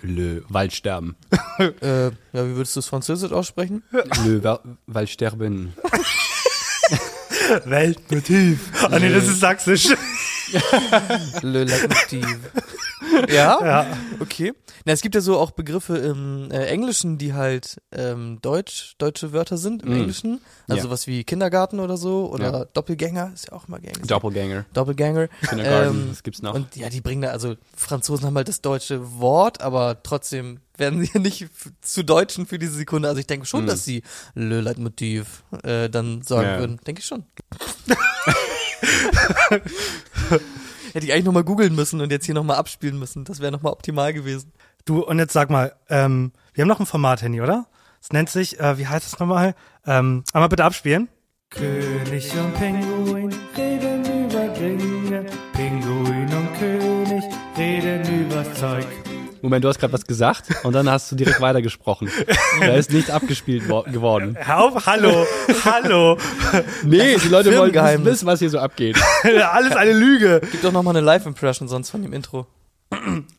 Le Waldsterben? Äh, ja, wie würdest du es französisch aussprechen? Le Wa- Waldsterben. Weltmotiv. Ah nee, das ist sächsisch. Le Leitmotiv. Ja? Ja. Okay. Na, es gibt ja so auch Begriffe im äh, Englischen, die halt ähm, Deutsch, deutsche Wörter sind im Mm. Englischen. Also Ja. sowas wie Kindergarten oder so oder Ja. Doppelgänger ist ja auch mal gern gesagt. Doppelganger. Doppelgänger. Kindergarten, Ähm, was gibt's noch? Und ja, die bringen da, also Franzosen haben halt das deutsche Wort, aber trotzdem werden sie ja nicht zu Deutschen für diese Sekunde. Also ich denke schon, Mhm. dass sie Le Leitmotiv äh, dann sagen Ja. würden. Denke ich schon. Hätte ich eigentlich nochmal googeln müssen und jetzt hier nochmal abspielen müssen. Das wäre nochmal optimal gewesen. Du, und jetzt sag mal, ähm, wir haben noch ein Format, Handy, oder? Es nennt sich, äh, wie heißt es nochmal? Ähm, einmal bitte abspielen. König und Pinguin reden über Dinge. Pinguin und König reden über Zeug. Moment, du hast gerade was gesagt und dann hast du direkt weitergesprochen. Da ist nicht abgespielt wo- geworden. Hör auf, hallo, hallo. Nee, die Leute wollen wissen, was hier so abgeht. Alles eine Lüge. Gib doch nochmal eine Live-Impression sonst von dem Intro.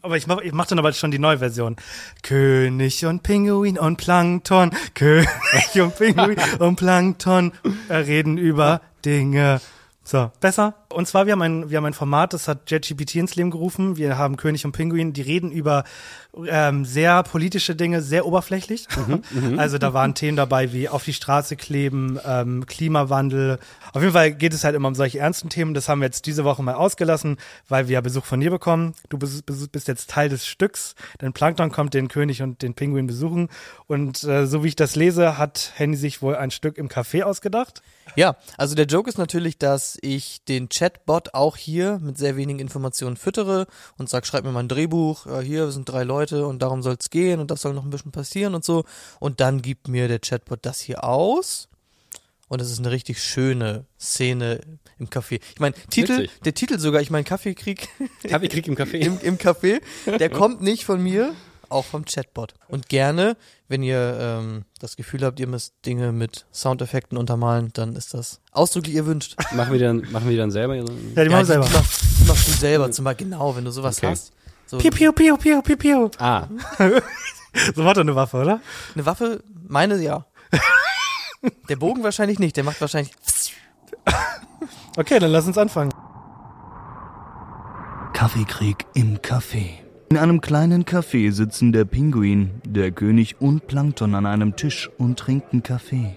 Aber ich mach, ich mach dann aber schon die neue Version. König und Pinguin und Plankton. König und Pinguin und Plankton äh, reden über Dinge. So, besser. Und zwar, wir haben ein, wir haben ein Format, das hat JetGPT ins Leben gerufen. Wir haben König und Pinguin, die reden über ähm, sehr politische Dinge, sehr oberflächlich. also da waren Themen dabei wie auf die Straße kleben, ähm, Klimawandel. Auf jeden Fall geht es halt immer um solche ernsten Themen. Das haben wir jetzt diese Woche mal ausgelassen, weil wir ja Besuch von dir bekommen. Du bist, bist jetzt Teil des Stücks, denn Plankton kommt den König und den Pinguin besuchen. Und äh, so wie ich das lese, hat Henny sich wohl ein Stück im Café ausgedacht. Ja, also der Joke ist natürlich, dass ich den Chatbot auch hier mit sehr wenigen Informationen füttere und sag, schreib mir mal ein Drehbuch, ja, hier wir sind drei Leute und darum soll es gehen und das soll noch ein bisschen passieren und so. Und dann gibt mir der Chatbot das hier aus. Und es ist eine richtig schöne Szene im Café. Ich meine, Titel, Witzig. der Titel sogar, ich meine Kaffeekrieg Kaffeekrieg im Café. im, im Café, der kommt nicht von mir, auch vom Chatbot. Und gerne, wenn ihr ähm, das Gefühl habt, ihr müsst Dinge mit Soundeffekten untermalen, dann ist das ausdrücklich erwünscht. Machen wir die dann, machen wir die dann selber? Ja, die Ja, machen die selber. Mach, die machst du selber, zum Beispiel, genau, wenn du sowas Okay. hast. So Piu, piu, piu, piu, piu, piu. Ah, So war doch eine Waffe, oder? eine Waffe, meine ja. Der Bogen wahrscheinlich nicht, der macht wahrscheinlich. Okay, dann lass uns anfangen. Kaffeekrieg im Café. In einem kleinen Café sitzen der Pinguin, der König und Plankton an einem Tisch und trinken Kaffee.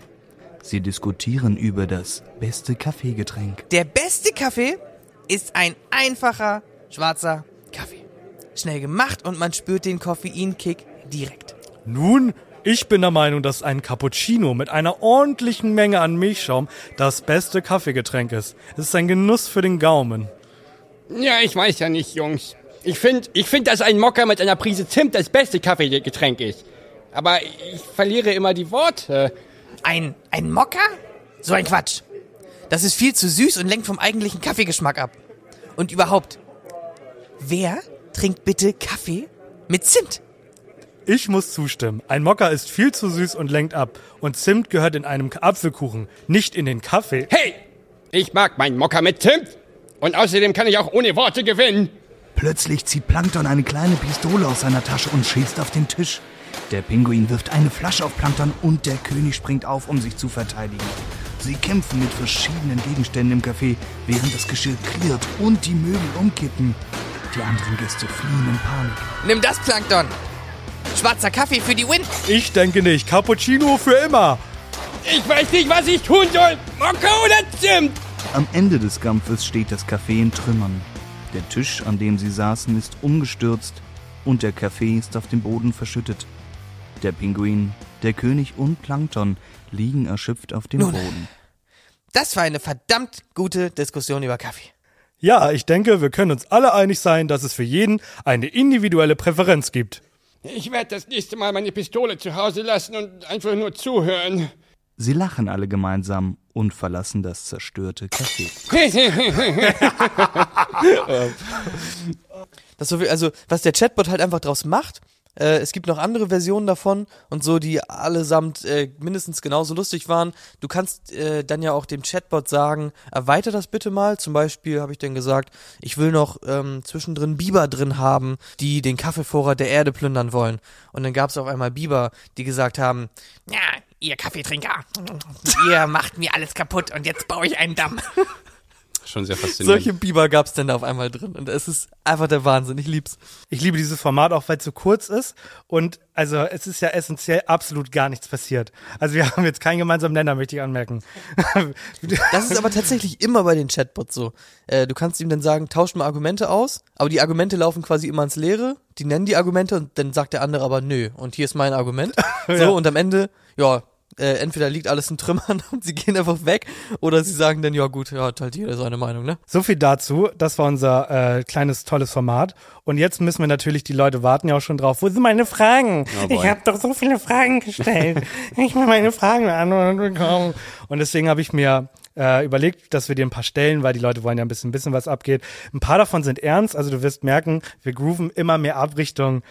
Sie diskutieren über das beste Kaffeegetränk. Der beste Kaffee ist ein einfacher schwarzer Kaffee. Schnell gemacht und man spürt den Koffeinkick direkt. Nun, ich bin der Meinung, dass ein Cappuccino mit einer ordentlichen Menge an Milchschaum das beste Kaffeegetränk ist. Es ist ein Genuss für den Gaumen. Ja, ich weiß ja nicht, Jungs. Ich finde, ich find, dass ein Mokka mit einer Prise Zimt das beste Kaffeegetränk ist. Aber ich verliere immer die Worte. Ein, ein Mokka? So ein Quatsch. Das ist viel zu süß und lenkt vom eigentlichen Kaffeegeschmack ab. Und überhaupt, wer trinkt bitte Kaffee mit Zimt? Ich muss zustimmen. Ein Mokka ist viel zu süß und lenkt ab. Und Zimt gehört in einem Apfelkuchen, nicht in den Kaffee. Hey, ich mag meinen Mokka mit Zimt. Und außerdem kann ich auch ohne Worte gewinnen. Plötzlich zieht Plankton eine kleine Pistole aus seiner Tasche und schießt auf den Tisch. Der Pinguin wirft eine Flasche auf Plankton und der König springt auf, um sich zu verteidigen. Sie kämpfen mit verschiedenen Gegenständen im Café, während das Geschirr klirrt und die Möbel umkippen. Die anderen Gäste fliehen in Panik. Nimm das, Plankton. Schwarzer Kaffee für die Win. Ich denke nicht. Cappuccino für immer. Ich weiß nicht, was ich tun soll. Mokka oder Zimt? Am Ende des Kampfes steht das Café in Trümmern. Der Tisch, an dem sie saßen, ist umgestürzt und der Kaffee ist auf dem Boden verschüttet. Der Pinguin, der König und Plankton liegen erschöpft auf dem Nun. Boden. Das war eine verdammt gute Diskussion über Kaffee. Ja, ich denke, wir können uns alle einig sein, dass es für jeden eine individuelle Präferenz gibt. Ich werde das nächste Mal meine Pistole zu Hause lassen und einfach nur zuhören. Sie lachen alle gemeinsam und verlassen das zerstörte Café. Das so viel, also, was der Chatbot halt einfach draus macht, äh, es gibt noch andere Versionen davon und so, die allesamt äh, mindestens genauso lustig waren. Du kannst äh, dann ja auch dem Chatbot sagen, erweiter das bitte mal. Zum Beispiel habe ich dann gesagt, ich will noch ähm, zwischendrin Biber drin haben, die den Kaffeevorrat der Erde plündern wollen. Und dann gab es auf einmal Biber, die gesagt haben, Ja, ihr Kaffeetrinker. Ihr macht mir alles kaputt und jetzt baue ich einen Damm. Schon sehr faszinierend. Solche Biber gab's denn da auf einmal drin. Und es ist einfach der Wahnsinn. Ich lieb's. Ich liebe dieses Format auch, weil es so kurz ist und also es ist ja essentiell absolut gar nichts passiert. Also wir haben jetzt keinen gemeinsamen Nenner, möchte ich anmerken. Das ist aber tatsächlich immer bei den Chatbots so. Äh, du kannst ihm dann sagen, tausch mal Argumente aus, aber die Argumente laufen quasi immer ins Leere. Die nennen die Argumente und dann sagt der andere aber nö. Und hier ist mein Argument. So, Ja. und am Ende, ja, äh, entweder liegt alles in Trümmern und sie gehen einfach weg oder sie sagen dann, ja gut, ja, hat halt jeder seine Meinung, ne? So viel dazu. Das war unser äh, kleines, tolles Format. Und jetzt müssen wir natürlich, die Leute warten ja auch schon drauf. Wo sind meine Fragen? Oh ich habe doch so viele Fragen gestellt. ich will meine Fragen beantworten bekommen. Und deswegen habe ich mir äh, überlegt, dass wir dir ein paar stellen, weil die Leute wollen ja ein bisschen wissen, was abgeht. Ein paar davon sind ernst. Also du wirst merken, wir grooven immer mehr ab Richtung.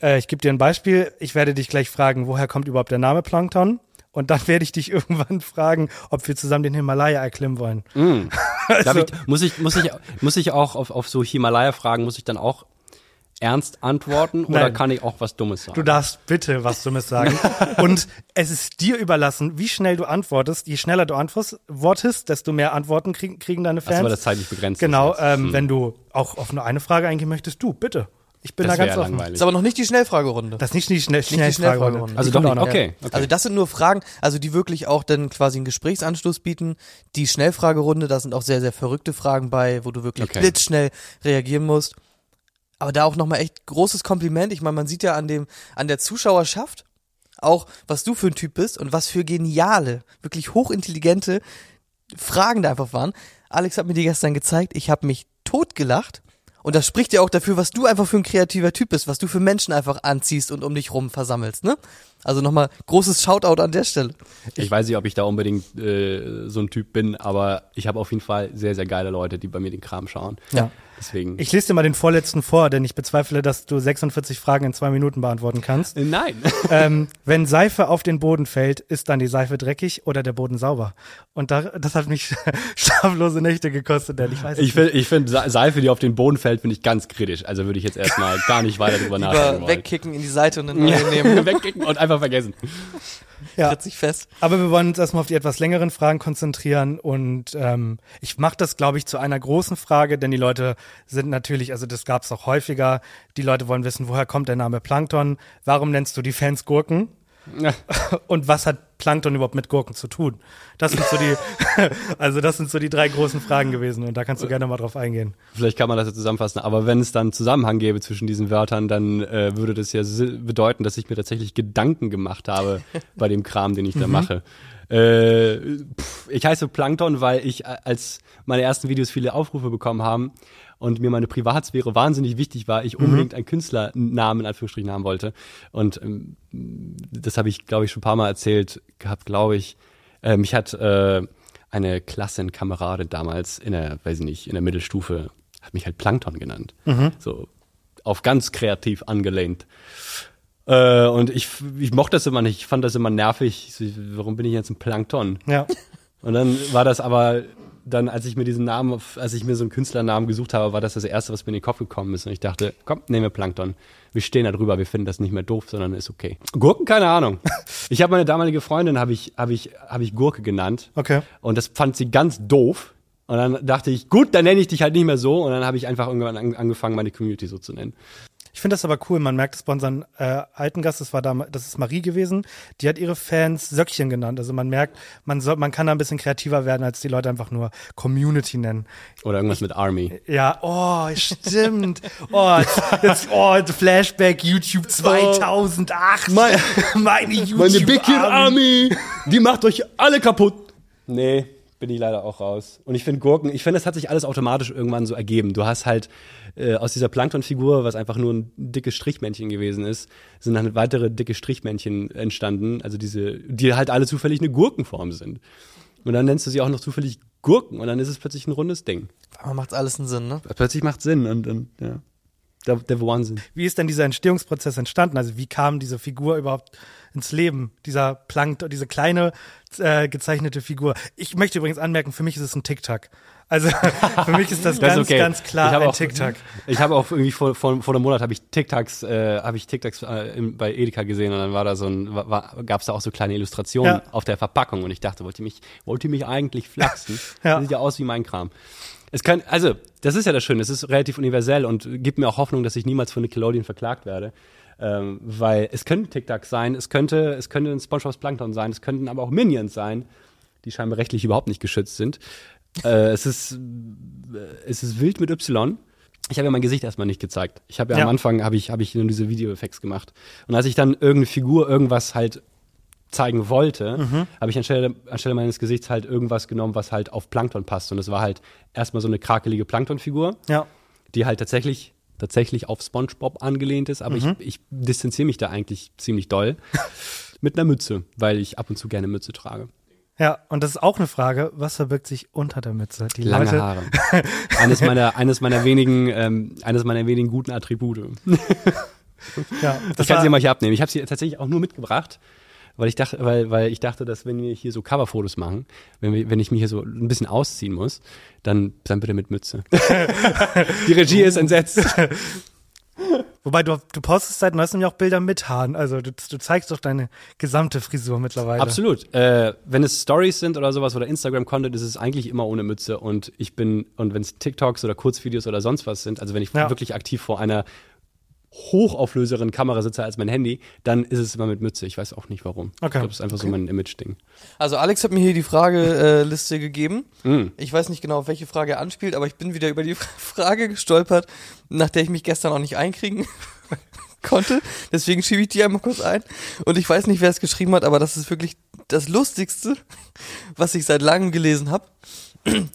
Äh, ich gebe dir ein Beispiel. Ich werde dich gleich fragen, woher kommt überhaupt der Name Plankton? Und dann werde ich dich irgendwann fragen, ob wir zusammen den Himalaya erklimmen wollen. Darf ich, muss ich, muss ich, muss ich auch auf, auf so Himalaya-Fragen, muss ich dann auch ernst antworten oder Nein. kann ich auch was Dummes sagen? Du darfst bitte was Dummes sagen. Und es ist dir überlassen, wie schnell du antwortest. Je schneller du antwortest, desto mehr Antworten kriegen, kriegen deine Fans. Achso, weil das zeitlich begrenzt genau, ist. ähm, Hm. wenn du auch auf nur eine Frage eingehen möchtest, du, bitte. Ich bin das da ganz offen. Ist langweilig. aber noch nicht die Schnellfragerunde. Das ist nicht die schnell, Nicht die Schnellfragerunde. Schnellfragerunde. Also Die doch nicht, noch. okay. okay. Also das sind nur Fragen, also die wirklich auch dann quasi einen Gesprächsanstoß bieten. Die Schnellfragerunde, da sind auch sehr, sehr verrückte Fragen bei, wo du wirklich Okay. blitzschnell reagieren musst. Aber da auch nochmal echt großes Kompliment. Ich meine, man sieht ja an dem, an der Zuschauerschaft auch, was du für ein Typ bist und was für geniale, wirklich hochintelligente Fragen da einfach waren. Alex hat mir die gestern gezeigt. Ich habe mich totgelacht. Und das spricht ja auch dafür, was du einfach für ein kreativer Typ bist, was du für Menschen einfach anziehst und um dich rum versammelst, ne? Also nochmal großes Shoutout an der Stelle. Ich weiß nicht, ob ich da unbedingt äh, so ein Typ bin, aber ich habe auf jeden Fall sehr, sehr geile Leute, die bei mir den Kram schauen. Ja. Deswegen. Ich lese dir mal den vorletzten vor, denn ich bezweifle, dass du 46 Fragen in zwei Minuten beantworten kannst. Äh, Nein. ähm, wenn Seife auf den Boden fällt, ist dann die Seife dreckig oder der Boden sauber? Und da, das hat mich schlaflose Nächte gekostet, denn ich weiß Ich finde, ich find Se- Seife, die auf den Boden fällt, finde ich ganz kritisch. Also würde ich jetzt erstmal gar nicht weiter drüber nachdenken wegkicken in die Seite und eine neue nehmen. Wegkicken und einfach vergessen. Ja. Tritt sich fest. Aber wir wollen uns erstmal auf die etwas längeren Fragen konzentrieren und ähm, ich mache das, glaube ich, zu einer großen Frage, denn die Leute sind natürlich, also das gab es auch häufiger, die Leute wollen wissen, woher kommt der Name Plankton, warum nennst du die Fans Gurken Ja. und was hat Plankton überhaupt mit Gurken zu tun? Das sind so die, also das sind so die drei großen Fragen gewesen und da kannst du gerne mal drauf eingehen. Vielleicht kann man das ja zusammenfassen, aber wenn es dann Zusammenhang gäbe zwischen diesen Wörtern, dann äh, würde das ja bedeuten, dass ich mir tatsächlich Gedanken gemacht habe bei dem Kram, den ich da mache. Äh, pff, ich heiße Plankton, weil ich, als meine ersten Videos viele Aufrufe bekommen haben und mir meine Privatsphäre wahnsinnig wichtig war, ich unbedingt einen Künstlernamen in Anführungsstrichen haben wollte. Und ähm, das habe ich, glaube ich, schon ein paar Mal erzählt gehabt, glaube ich. Äh, mich hat äh, eine Klassenkameradin damals in der, weiß ich nicht, in der Mittelstufe, hat mich halt Plankton genannt. So auf ganz kreativ angelehnt. Äh, und ich, ich mochte das immer nicht, ich fand das immer nervig. So, warum bin ich jetzt ein Plankton? Ja. Und dann war das aber dann, als ich mir diesen Namen, als ich mir so einen Künstlernamen gesucht habe, war das das erste, was mir in den Kopf gekommen ist. Und ich dachte, komm, nehmen wir Plankton. Wir stehen da drüber, wir finden das nicht mehr doof, sondern ist okay. Gurken, keine Ahnung. Ich habe meine damalige Freundin, habe ich, habe ich, habe ich Gurke genannt. Okay. Und das fand sie ganz doof. Und dann dachte ich, gut, dann nenne ich dich halt nicht mehr so. Und dann habe ich einfach irgendwann an, angefangen, meine Community so zu nennen. Ich finde das aber cool. Man merkt es bei unseren äh, alten Gast, das war da, das ist Marie gewesen. Die hat ihre Fans Söckchen genannt. Also man merkt, man soll, man kann da ein bisschen kreativer werden, als die Leute einfach nur Community nennen. Oder irgendwas mit Army. Ja, oh, stimmt. Oh, jetzt, oh, Flashback YouTube 2008. Meine- meine YouTube Army, die macht euch alle kaputt. Nee, bin ich leider auch raus. Und ich finde Gurken, ich finde, das hat sich alles automatisch irgendwann so ergeben. Du hast halt äh, aus dieser Plankton-Figur, was einfach nur ein dickes Strichmännchen gewesen ist, sind dann weitere dicke Strichmännchen entstanden, also diese, die halt alle zufällig eine Gurkenform sind. Und dann nennst du sie auch noch zufällig Gurken und dann ist es plötzlich ein rundes Ding. Aber macht's alles einen Sinn, ne? Plötzlich macht Sinn und, und ja. Der, der Wahnsinn. Wie ist denn dieser Entstehungsprozess entstanden? Also wie kam diese Figur überhaupt ins Leben? Dieser Plankton, diese kleine äh, gezeichnete Figur. Ich möchte übrigens anmerken, für mich ist es ein TikTok. Also für mich ist das, Das ganz, okay. ganz klar ein TikTok. Ich habe auch irgendwie vor, vor, vor einem Monat habe ich TikToks, äh, habe ich TikToks äh, im, bei Edeka gesehen und dann war da so ein, gab es da auch so kleine Illustrationen Ja. auf der Verpackung und ich dachte, wollt ihr mich, wollt ihr mich eigentlich flachsen? Ja. Das sieht ja aus wie mein Kram. Es kann, also, das ist ja das Schöne, es ist relativ universell und gibt mir auch Hoffnung, dass ich niemals von Nickelodeon verklagt werde. Ähm, weil es können TikToks sein, es könnte, es könnte ein SpongeBob's Plankton sein, es könnten aber auch Minions sein, die scheinbar rechtlich überhaupt nicht geschützt sind. Äh, es ist, äh, es ist wild mit Y. Ich habe ja mein Gesicht erstmal nicht gezeigt. Ich habe ja, Ja. am Anfang habe ich, habe ich nur diese Video-Effekts gemacht. Und als ich dann irgendeine Figur irgendwas halt zeigen wollte, habe ich anstelle, anstelle meines Gesichts halt irgendwas genommen, was halt auf Plankton passt. Und es war halt erstmal so eine krakelige Plankton-Figur, Ja. die halt tatsächlich tatsächlich auf SpongeBob angelehnt ist, aber ich, ich distanziere mich da eigentlich ziemlich doll mit einer Mütze, weil ich ab und zu gerne Mütze trage. Ja, und das ist auch eine Frage, was verbirgt sich unter der Mütze? Die Lange Leute, Haare. eines meiner, eines meiner wenigen, ähm, eines meiner wenigen guten Attribute. Ja, Ich das kann sie mal hier abnehmen. Ich habe sie tatsächlich auch nur mitgebracht, weil ich dachte, weil, weil ich dachte, dass wenn wir hier so Coverfotos machen, wenn, wir, wenn ich mich hier so ein bisschen ausziehen muss, dann, dann bitte mit Mütze. Die Regie ist entsetzt. wobei du, du postest seit neuestem ja auch Bilder mit Haaren. Also du, du zeigst doch deine gesamte Frisur mittlerweile. Absolut. Äh, wenn es Stories sind oder sowas oder Instagram-Content, ist es eigentlich immer ohne Mütze und ich bin, und wenn es TikToks oder Kurzvideos oder sonst was sind, also wenn ich Ja. wirklich aktiv vor einer hochauflöseren Kamera sitze als mein Handy, dann ist es immer mit Mütze. Ich weiß auch nicht warum. Ich Okay. glaube, das ist einfach so mein Image-Ding. Also Alex hat mir hier die Frageliste äh, Liste gegeben. Mm. Ich weiß nicht genau, auf welche Frage er anspielt, aber ich bin wieder über die Frage gestolpert, nach der ich mich gestern auch nicht einkriegen konnte. Deswegen schiebe ich die einmal kurz ein. Und ich weiß nicht, wer es geschrieben hat, aber das ist wirklich das Lustigste, was ich seit langem gelesen habe.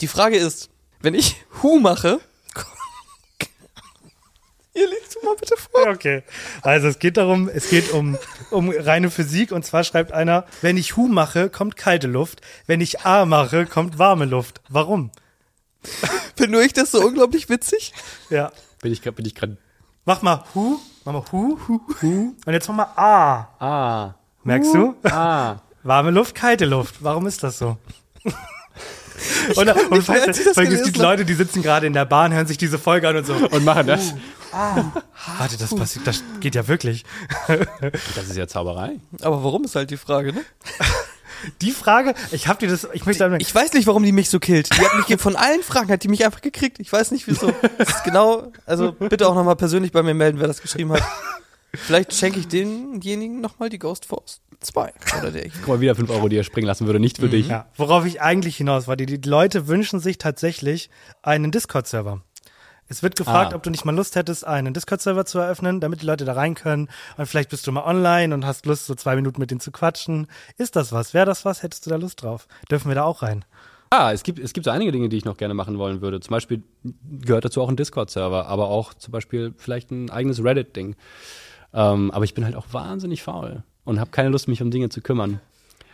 Die Frage ist, wenn ich Hu mache, ihr liest du mal bitte vor. Okay. Also es geht darum, es geht um, um reine Physik und zwar schreibt einer, wenn ich Hu mache, kommt kalte Luft, wenn ich A mache, kommt warme Luft. Warum? Finde nur ich das so unglaublich witzig? Ja. Bin ich gerade, bin ich gerade, Mach mal Hu, mach mal Hu, Hu, Hu. Und jetzt mach mal A. ah, Merkst du? ah. Warme Luft, kalte Luft. Warum ist das so? Und, weiß und das falls es gelesen gibt. Leute, die sitzen gerade in der Bahn, hören sich diese Folge an und so. Und machen das. Warte, das passiert, das geht ja wirklich. Das ist ja Zauberei. Aber warum ist halt die Frage, ne? Die Frage, ich hab dir das, ich möchte sagen, Ich weiß nicht, warum die mich so killt. Die hat mich von allen Fragen, hat die mich einfach gekriegt. Ich weiß nicht wieso. Das ist genau, also bitte auch nochmal persönlich bei mir melden, wer das geschrieben hat. Vielleicht schenke ich denjenigen nochmal die Ghost Force 2. Oder der ich. Guck mal, wieder 5 Euro, die er springen lassen würde. Nicht für dich. Ja, worauf ich eigentlich hinaus war, die, die Leute wünschen sich tatsächlich einen Discord-Server. Es wird gefragt, Ah. ob du nicht mal Lust hättest, einen Discord-Server zu eröffnen, damit die Leute da rein können. Und vielleicht bist du mal online und hast Lust, so zwei Minuten mit denen zu quatschen. Ist das was? Wäre das was? Hättest du da Lust drauf? Dürfen wir da auch rein? Ah, es gibt, es gibt so einige Dinge, die ich noch gerne machen wollen würde. Zum Beispiel gehört dazu auch ein Discord-Server, aber auch zum Beispiel vielleicht ein eigenes Reddit-Ding. Ähm, aber ich bin halt auch wahnsinnig faul und habe keine Lust, mich um Dinge zu kümmern.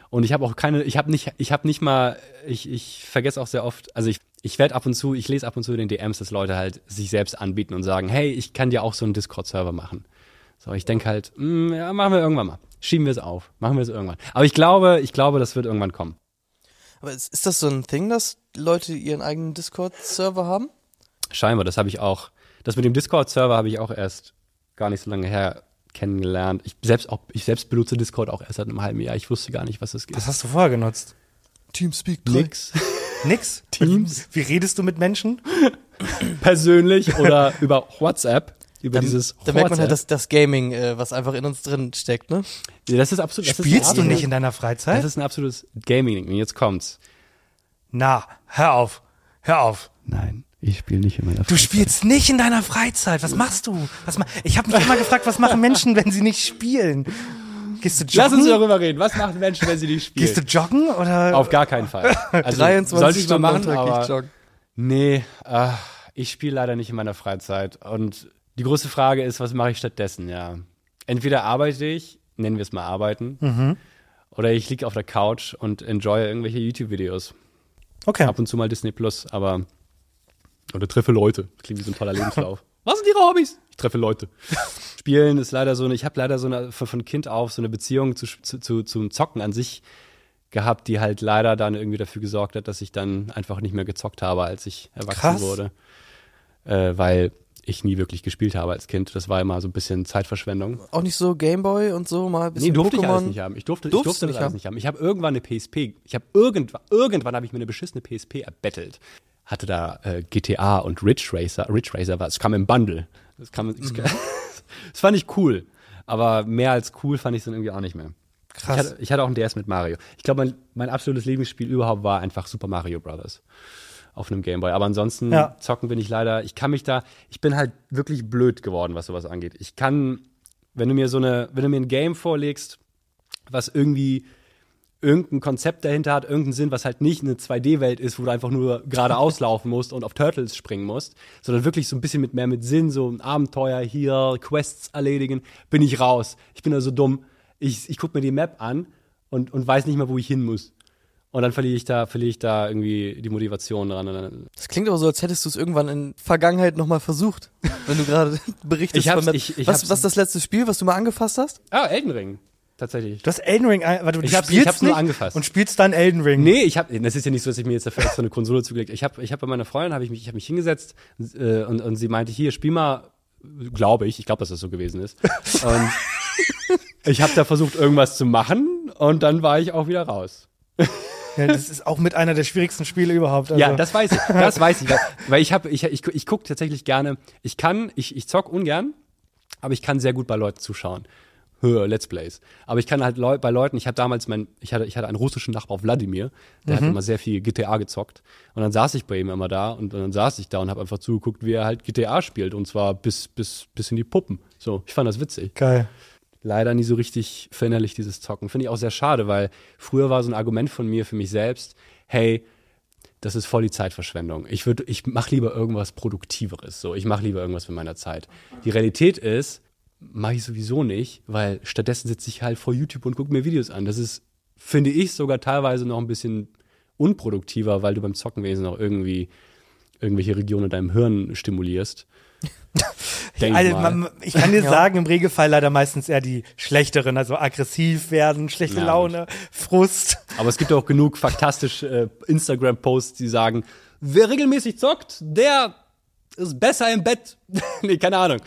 Und ich habe auch keine, ich habe nicht, ich habe nicht mal, ich, ich vergesse auch sehr oft, also ich, ich werde ab und zu, ich lese ab und zu in den DMs, dass Leute halt sich selbst anbieten und sagen, hey, ich kann dir auch so einen Discord-Server machen. So, ich denke halt, mm, ja, machen wir irgendwann mal. Schieben wir es auf. Machen wir es irgendwann. Aber ich glaube, ich glaube, das wird irgendwann kommen. Aber ist, ist das so ein Thing, dass Leute ihren eigenen Discord-Server haben? Scheinbar, das habe ich auch. Das mit dem Discord-Server habe ich auch erst gar nicht so lange her kennengelernt. Ich selbst, auch, ich selbst benutze Discord auch erst seit einem halben Jahr. Ich wusste gar nicht, was es gibt. Was hast du vorher genutzt? Teamspeak 3. Nix. Nix? Teams. Wie redest du mit Menschen? Persönlich oder über WhatsApp. Über Dann, dieses da merkt man halt das, das Gaming, äh, was einfach in uns drin steckt, ne? Ja, das ist absolut. Das Spielst ist du ein nicht in deiner Das Freizeit? ist ein absolutes Gaming. Und jetzt kommt's. Na, hör auf. Hör auf. Nein, ich spiele nicht in meiner Du spielst nicht in deiner Freizeit. Was machst du? Was ma ich habe mich immer gefragt, was machen Menschen, wenn sie nicht spielen? Gehst du joggen? Lass uns darüber reden. Was machen Menschen, wenn sie nicht spielen? Gehst du joggen oder? Auf gar keinen Fall. Also, 23 sollte ich mal Stunden machen, aber ich joggen. Nee, äh, ich spiele leider nicht in meiner Freizeit. Und die große Frage ist, was mache ich stattdessen? Ja, entweder arbeite ich, nennen wir es mal arbeiten, Mhm. oder ich liege auf der Couch und enjoye irgendwelche YouTube-Videos. okay. Ab und zu mal Disney Plus, aber oder treffe Leute. Klingt wie so ein toller Lebenslauf. Was sind ihre Hobbys? Ich treffe Leute. Spielen ist leider so eine, ich habe leider so eine, von, Kind auf so eine Beziehung zu, zu, zu, zum Zocken an sich gehabt, die halt leider dann irgendwie dafür gesorgt hat, dass ich dann einfach nicht mehr gezockt habe, als ich erwachsen Krass. wurde. Äh, weil ich nie wirklich gespielt habe als Kind. Das war immer so ein bisschen Zeitverschwendung. Auch nicht so Gameboy und so mal ein bisschen Nee, durfte ich Pokémon. alles nicht haben. Ich durfte, ich Durftest durfte das nicht alles haben? nicht haben. Ich habe irgendwann eine PSP, ich habe irgendwann, irgendwann habe ich mir eine beschissene PSP erbettelt. Hatte da äh, GTA und Ridge Racer, Ridge Racer war, es kam im Bundle. Das kam, ich, Mhm. das fand ich cool. Aber mehr als cool fand ich es dann irgendwie auch nicht mehr. Krass. Ich hatte, ich hatte auch ein DS mit Mario. Ich glaube, mein, mein absolutes Lieblingsspiel überhaupt war einfach Super Mario Brothers auf einem Gameboy. Aber ansonsten Ja. zocken bin ich leider, ich kann mich da, ich bin halt wirklich blöd geworden, was sowas angeht. Ich kann, wenn du mir so eine, wenn du mir ein Game vorlegst, was irgendwie irgendein Konzept dahinter hat, irgendeinen Sinn, was halt nicht eine 2D-Welt ist, wo du einfach nur geradeaus laufen musst und auf Turtles springen musst, sondern wirklich so ein bisschen mit mehr mit Sinn, so ein Abenteuer hier, Quests erledigen, bin ich raus. Ich bin da so dumm. Ich, ich gucke mir die Map an und, und weiß nicht mehr, wo ich hin muss. Und dann verliere ich da, verliere ich da irgendwie die Motivation dran. Das klingt aber so, als hättest du es irgendwann in Vergangenheit nochmal versucht, wenn du gerade berichtest Ich hab's- von Map. ich- ich was, hab's- was ist das letzte Spiel, was du mal angefasst hast? ah, Elden Ring. Tatsächlich. Du hast Elden Ring, warte, du Ich hab's- spielst ich hab's nur angefasst. Und spielst dann Elden Ring. Nee, ich habe, das ist ja nicht so, dass ich mir jetzt dafür extra eine Konsole zugelegt. Ich habe, ich habe bei meiner Freundin habe ich mich, ich habe mich hingesetzt äh, und, und sie meinte, hier spiel mal, glaube ich, ich glaube, dass das so gewesen ist. Und ich habe da versucht irgendwas zu machen und dann war ich auch wieder raus. Ja, das ist auch mit einer der schwierigsten Spiele überhaupt. Also, Ja, das weiß ich, das weiß ich, weil, weil ich habe, ich, ich, ich gucke tatsächlich gerne. Ich kann, ich, ich zock ungern, aber ich kann sehr gut bei Leuten zuschauen. Höher Let's Plays. Aber ich kann halt Leu bei Leuten, ich hatte damals mein, ich hatte, ich hatte einen russischen Nachbar, Wladimir, der hat immer sehr viel GTA gezockt. Und dann saß ich bei ihm immer da und, dann saß ich da und habe einfach zugeguckt, wie er halt GTA spielt. Und zwar bis, bis, bis in die Puppen. So, ich fand das witzig Geil. leider nie so richtig verinnerlicht, dieses Zocken. Finde ich auch sehr schade, weil früher war so ein Argument von mir für mich selbst, hey, das ist voll die Zeitverschwendung. Ich würde, ich mache lieber irgendwas Produktiveres. So, ich mache lieber irgendwas mit meiner Zeit. Die Realität ist, mache ich sowieso nicht, weil stattdessen sitze ich halt vor YouTube und gucke mir Videos an. Das ist, finde ich, sogar teilweise noch ein bisschen unproduktiver, weil du beim Zocken wesentlich noch irgendwie irgendwelche Regionen in deinem Hirn stimulierst. Denk Also, mal. man, ich kann dir sagen, im Regelfall leider meistens eher die schlechteren, also aggressiv werden, schlechte Ja, Laune, Frust. Aber es gibt auch genug faktastische äh, Instagram-Posts, die sagen, wer regelmäßig zockt, der ist besser im Bett. nee, keine Ahnung.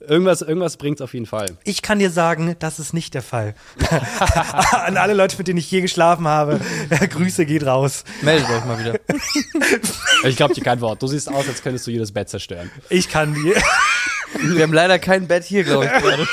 Irgendwas, irgendwas bringt's auf jeden Fall. Ich kann dir sagen, das ist nicht der Fall. An alle Leute, mit denen ich je geschlafen habe, Grüße geht raus. Meldet euch mal wieder. Ich glaube dir kein Wort. Du siehst aus, als könntest du jedes Bett zerstören. Ich kann dir. Wir haben leider kein Bett hier, glaube ich, gerade.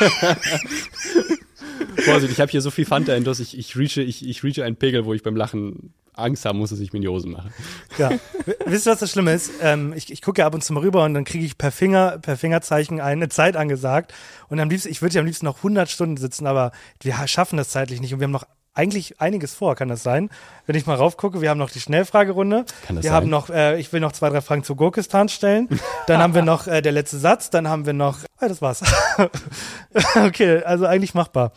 Vorsicht, ich habe hier so viel Fanta intus, ich, ich reache, ich, ich reache einen Pegel, wo ich beim Lachen Angst haben muss, dass ich mir die Hosen mache. Ja. Wisst ihr, was das Schlimme ist? Ähm, ich ich gucke ja ab und zu mal rüber und dann kriege ich per Finger, per Fingerzeichen eine Zeit angesagt. Und am liebsten, ich würde ja am liebsten noch 100 Stunden sitzen, aber wir ha- schaffen das zeitlich nicht und wir haben noch eigentlich einiges vor, kann das sein? Wenn ich mal raufgucke, wir haben noch die Schnellfragerunde. Kann das wir sein? haben noch, äh, ich will noch zwei, drei Fragen zu Gurkistan stellen. Dann haben wir noch äh, der letzte Satz, dann haben wir noch, ah, das war's. okay, also eigentlich machbar.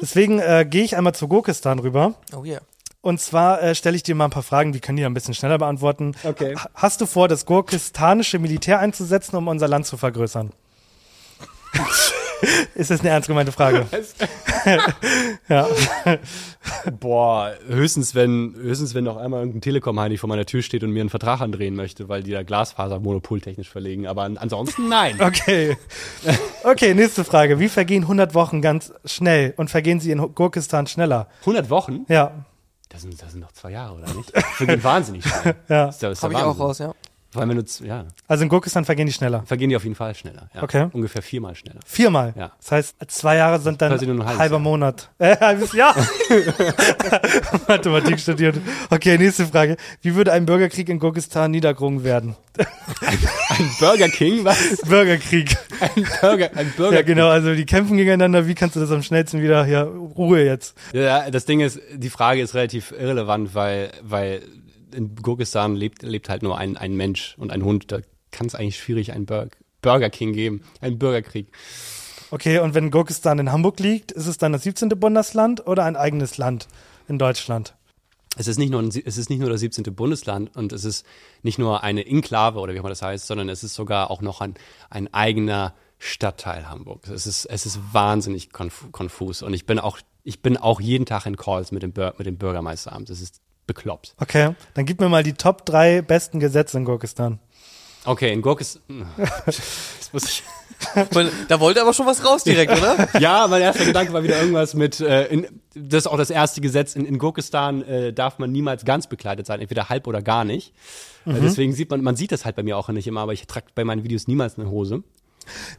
Deswegen äh, gehe ich einmal zu Gurkistan rüber. Oh yeah. Und zwar äh, stelle ich dir mal ein paar Fragen, die kann die ein bisschen schneller beantworten. Okay. Ha- Hast du vor, das gurkistanische Militär einzusetzen, um unser Land zu vergrößern? Ist das eine ernst gemeinte Frage? ja. Boah, höchstens wenn, höchstens wenn noch einmal irgendein Telekom-Heini vor meiner Tür steht und mir einen Vertrag andrehen möchte, weil die da Glasfaser monopoltechnisch verlegen. Aber an, ansonsten nein. Okay. Okay, nächste Frage. Wie vergehen 100 Wochen ganz schnell und vergehen sie in Gurkistan schneller? 100 Wochen? Ja. Das sind, das sind noch zwei Jahre, oder nicht? Vergehen wahnsinnig schnell. Ja. Habe ich auch raus, ja. Vor allem, wenn du, ja, Also in Gurkistan vergehen die schneller. vergehen die auf jeden Fall schneller. Ja. Okay. Ungefähr viermal schneller. Viermal. Ja. Das heißt, zwei Jahre sind dann ein halber Jahr. Monat. Äh, halbes Jahr. Mathematik studiert. Okay, nächste Frage. Wie würde ein Bürgerkrieg in Gurkistan niedergerungen werden? Ein Burger King? Was? Bürgerkrieg. Ein Burger, ein Burger Ja, genau. Also die kämpfen gegeneinander. Wie kannst du das am schnellsten wieder hier Ruhe jetzt? Ja, das Ding ist, die Frage ist relativ irrelevant, weil, weil in Gurkistan lebt, lebt halt nur ein, ein Mensch und ein Hund. Da kann es eigentlich schwierig einen Burger, Burger King geben. Einen Bürgerkrieg. Okay, und wenn Gurkistan in Hamburg liegt, ist es dann das 17. Bundesland oder ein eigenes Land in Deutschland? es ist nicht nur ein, es ist nicht nur das 17. Bundesland und es ist nicht nur eine Enklave oder wie auch immer das heißt, sondern es ist sogar auch noch ein, ein eigener Stadtteil Hamburg. Es ist, es ist wahnsinnig konf konfus und ich bin auch, ich bin auch jeden Tag in Calls mit dem, Bür mit dem Bürgermeisteramt. Es ist bekloppt. Okay, dann gib mir mal die Top drei besten Gesetze in Gurkistan. Okay, in Gurkis, das muss ich, Da wollte aber schon was raus direkt, oder? Ja, mein erster Gedanke war wieder irgendwas mit, äh, in, das ist auch das erste Gesetz, in, in Gurkistan äh, darf man niemals ganz bekleidet sein, entweder halb oder gar nicht. Äh, deswegen sieht man, man sieht das halt bei mir auch nicht immer, aber ich trage bei meinen Videos niemals eine Hose.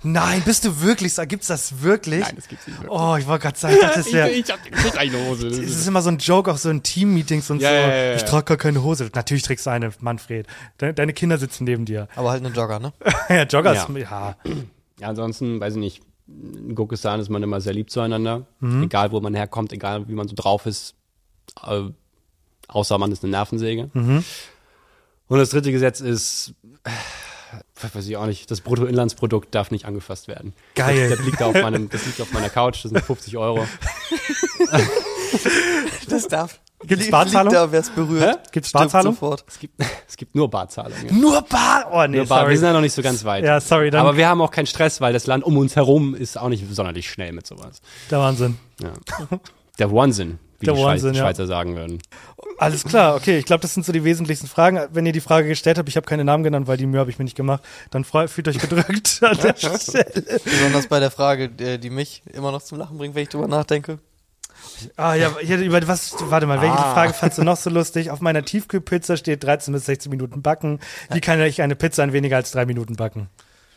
Nein, bist du wirklich? Gibt's das wirklich? Nein, das gibt's nicht wirklich. Oh, ich wollte gerade sagen, ich dachte, das wäre. ich hab nicht eine Hose. Das Es ist- ist immer so ein Joke, auch so in Team-Meetings und Ja, so. ja, ja, ja. Ich trage gar keine Hose. Natürlich trägst du eine, Manfred. Deine, deine Kinder sitzen neben dir. Aber halt eine Jogger, ne? ja, Joggers, Ja. ja. Ja, ansonsten, weiß ich nicht, in Gurkistan ist man immer sehr lieb zueinander. Mhm. Egal, wo man herkommt, egal, wie man so drauf ist. Äh, außer man ist eine Nervensäge. Mhm. Und das dritte Gesetz ist, weiß ich auch nicht, das Bruttoinlandsprodukt darf nicht angefasst werden. Geil. Das, das, liegt auf meinem, das liegt auf meiner Couch, das sind 50 Euro. Das darf. Gibt's Liegt Barzahlung? Da, wer es berührt. Gibt's Barzahlung? Sofort. Es gibt, es gibt nur Barzahlungen. Ja. Nur Bar. Oh, nee, Nur Bar. sorry. Wir sind ja noch nicht so ganz weit. Ja, sorry, dann- Aber wir haben auch keinen Stress, weil das Land um uns herum ist auch nicht sonderlich schnell mit sowas. Der Wahnsinn. Ja. Der Wahnsinn, wie Der die Wahnsinn, ja. Schweizer sagen würden. Alles klar, okay. Ich glaube, das sind so die wesentlichsten Fragen. Wenn ihr die Frage gestellt habt, ich habe keine Namen genannt, weil die Mühe habe ich mir nicht gemacht, dann fühlt euch gedrückt an der Stelle. Besonders bei der Frage, die mich immer noch zum Lachen bringt, wenn ich drüber nachdenke. Ah ja, ich hätte über was, warte mal, welche Frage fandst du noch so lustig? Auf meiner Tiefkühlpizza steht 13 bis 16 Minuten backen. Wie kann ich eine Pizza in weniger als drei Minuten backen?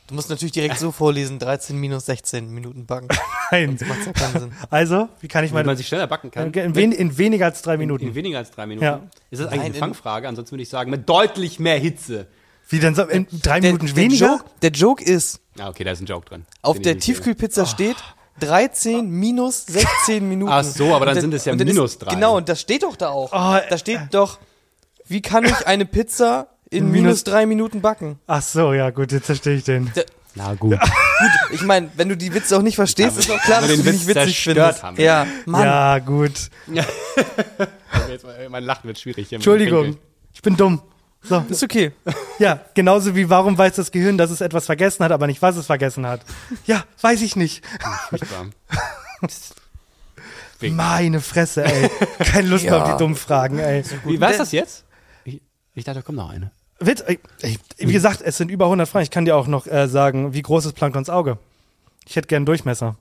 Du musst natürlich direkt so vorlesen, 13 minus 16 Minuten backen. Nein. Das macht ja keinen Sinn. Also, wie kann ich Wie man meine, sich schneller backen kann. in, wen, in weniger als drei in, Minuten? in weniger als drei Minuten. Ja. Ist das eigentlich Nein, eine in- Fangfrage? Ansonsten würde ich sagen, mit deutlich mehr Hitze. Wie denn so, in drei Der, Minuten der, weniger? Joke, der Joke ist, Ah, okay, da ist ein Joke drin. auf der. Tiefkühlpizza steht 13 minus 16 Minuten. Ach so, aber dann Und sind es ja dann minus ist, drei. Genau, und das steht doch da auch. Oh, da steht doch, wie kann ich eine Pizza in Minus- minus drei Minuten backen? Ach so, ja gut, jetzt verstehe ich den. Na gut. Ich meine, wenn du die Witze auch nicht verstehst, ist doch klar, dass du die nicht Witz witzig findest. haben. Ja, Mann. Ja, gut. Jetzt, mal- mein Lachen wird schwierig. hier Entschuldigung, ich bin dumm. So, Ist okay. ja, genauso wie warum weiß das Gehirn, dass es etwas vergessen hat, aber nicht, was es vergessen hat. Ja, weiß ich nicht. Furchtbar. Meine Fresse, ey. Keine Lust mehr auf Ja. die dummen Fragen, ey. Wie war das jetzt? Ich, ich dachte, da kommt noch eine. Witz, ey, wie gesagt, es sind über 100 Fragen. Ich kann dir auch noch äh, sagen, wie groß ist Planktons Auge? Ich hätte gern einen Durchmesser.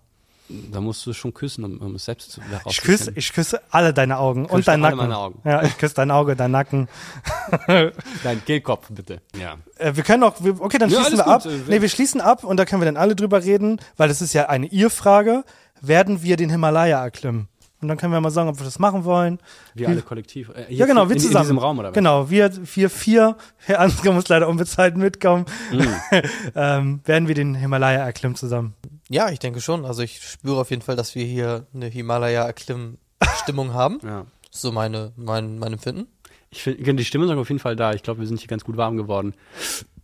Da musst du es schon küssen, um, um es selbst zu Ich küsse, ich küsse alle deine Augen und alle Nacken. meine Augen. Ja, ich küsse dein Auge, dein Nacken. Dein Kehlkopf, bitte. Ja. Äh, wir können auch, wir, okay, dann Ja, schließen wir ab. gut. Nee, wir schließen ab und da können wir dann alle drüber reden, weil das ist ja eine Ihr-Frage. Werden wir den Himalaya erklimmen? Und dann können wir mal sagen, ob wir das machen wollen. Wir alle kollektiv. Äh, Ja, genau, wir in, zusammen. In diesem Raum, oder was? Genau, wir vier, vier. Herr Ansgar muss leider unbezahlt mitkommen. Mhm. ähm, werden wir den Himalaya erklimmen zusammen. Ja, ich denke schon. Also ich spüre auf jeden Fall, dass wir hier eine Himalaya-Erklimm-Stimmung haben. Ja. So meine, mein, mein Empfinden. Ich finde, die Stimme ist auf jeden Fall da. Ich glaube, wir sind hier ganz gut warm geworden.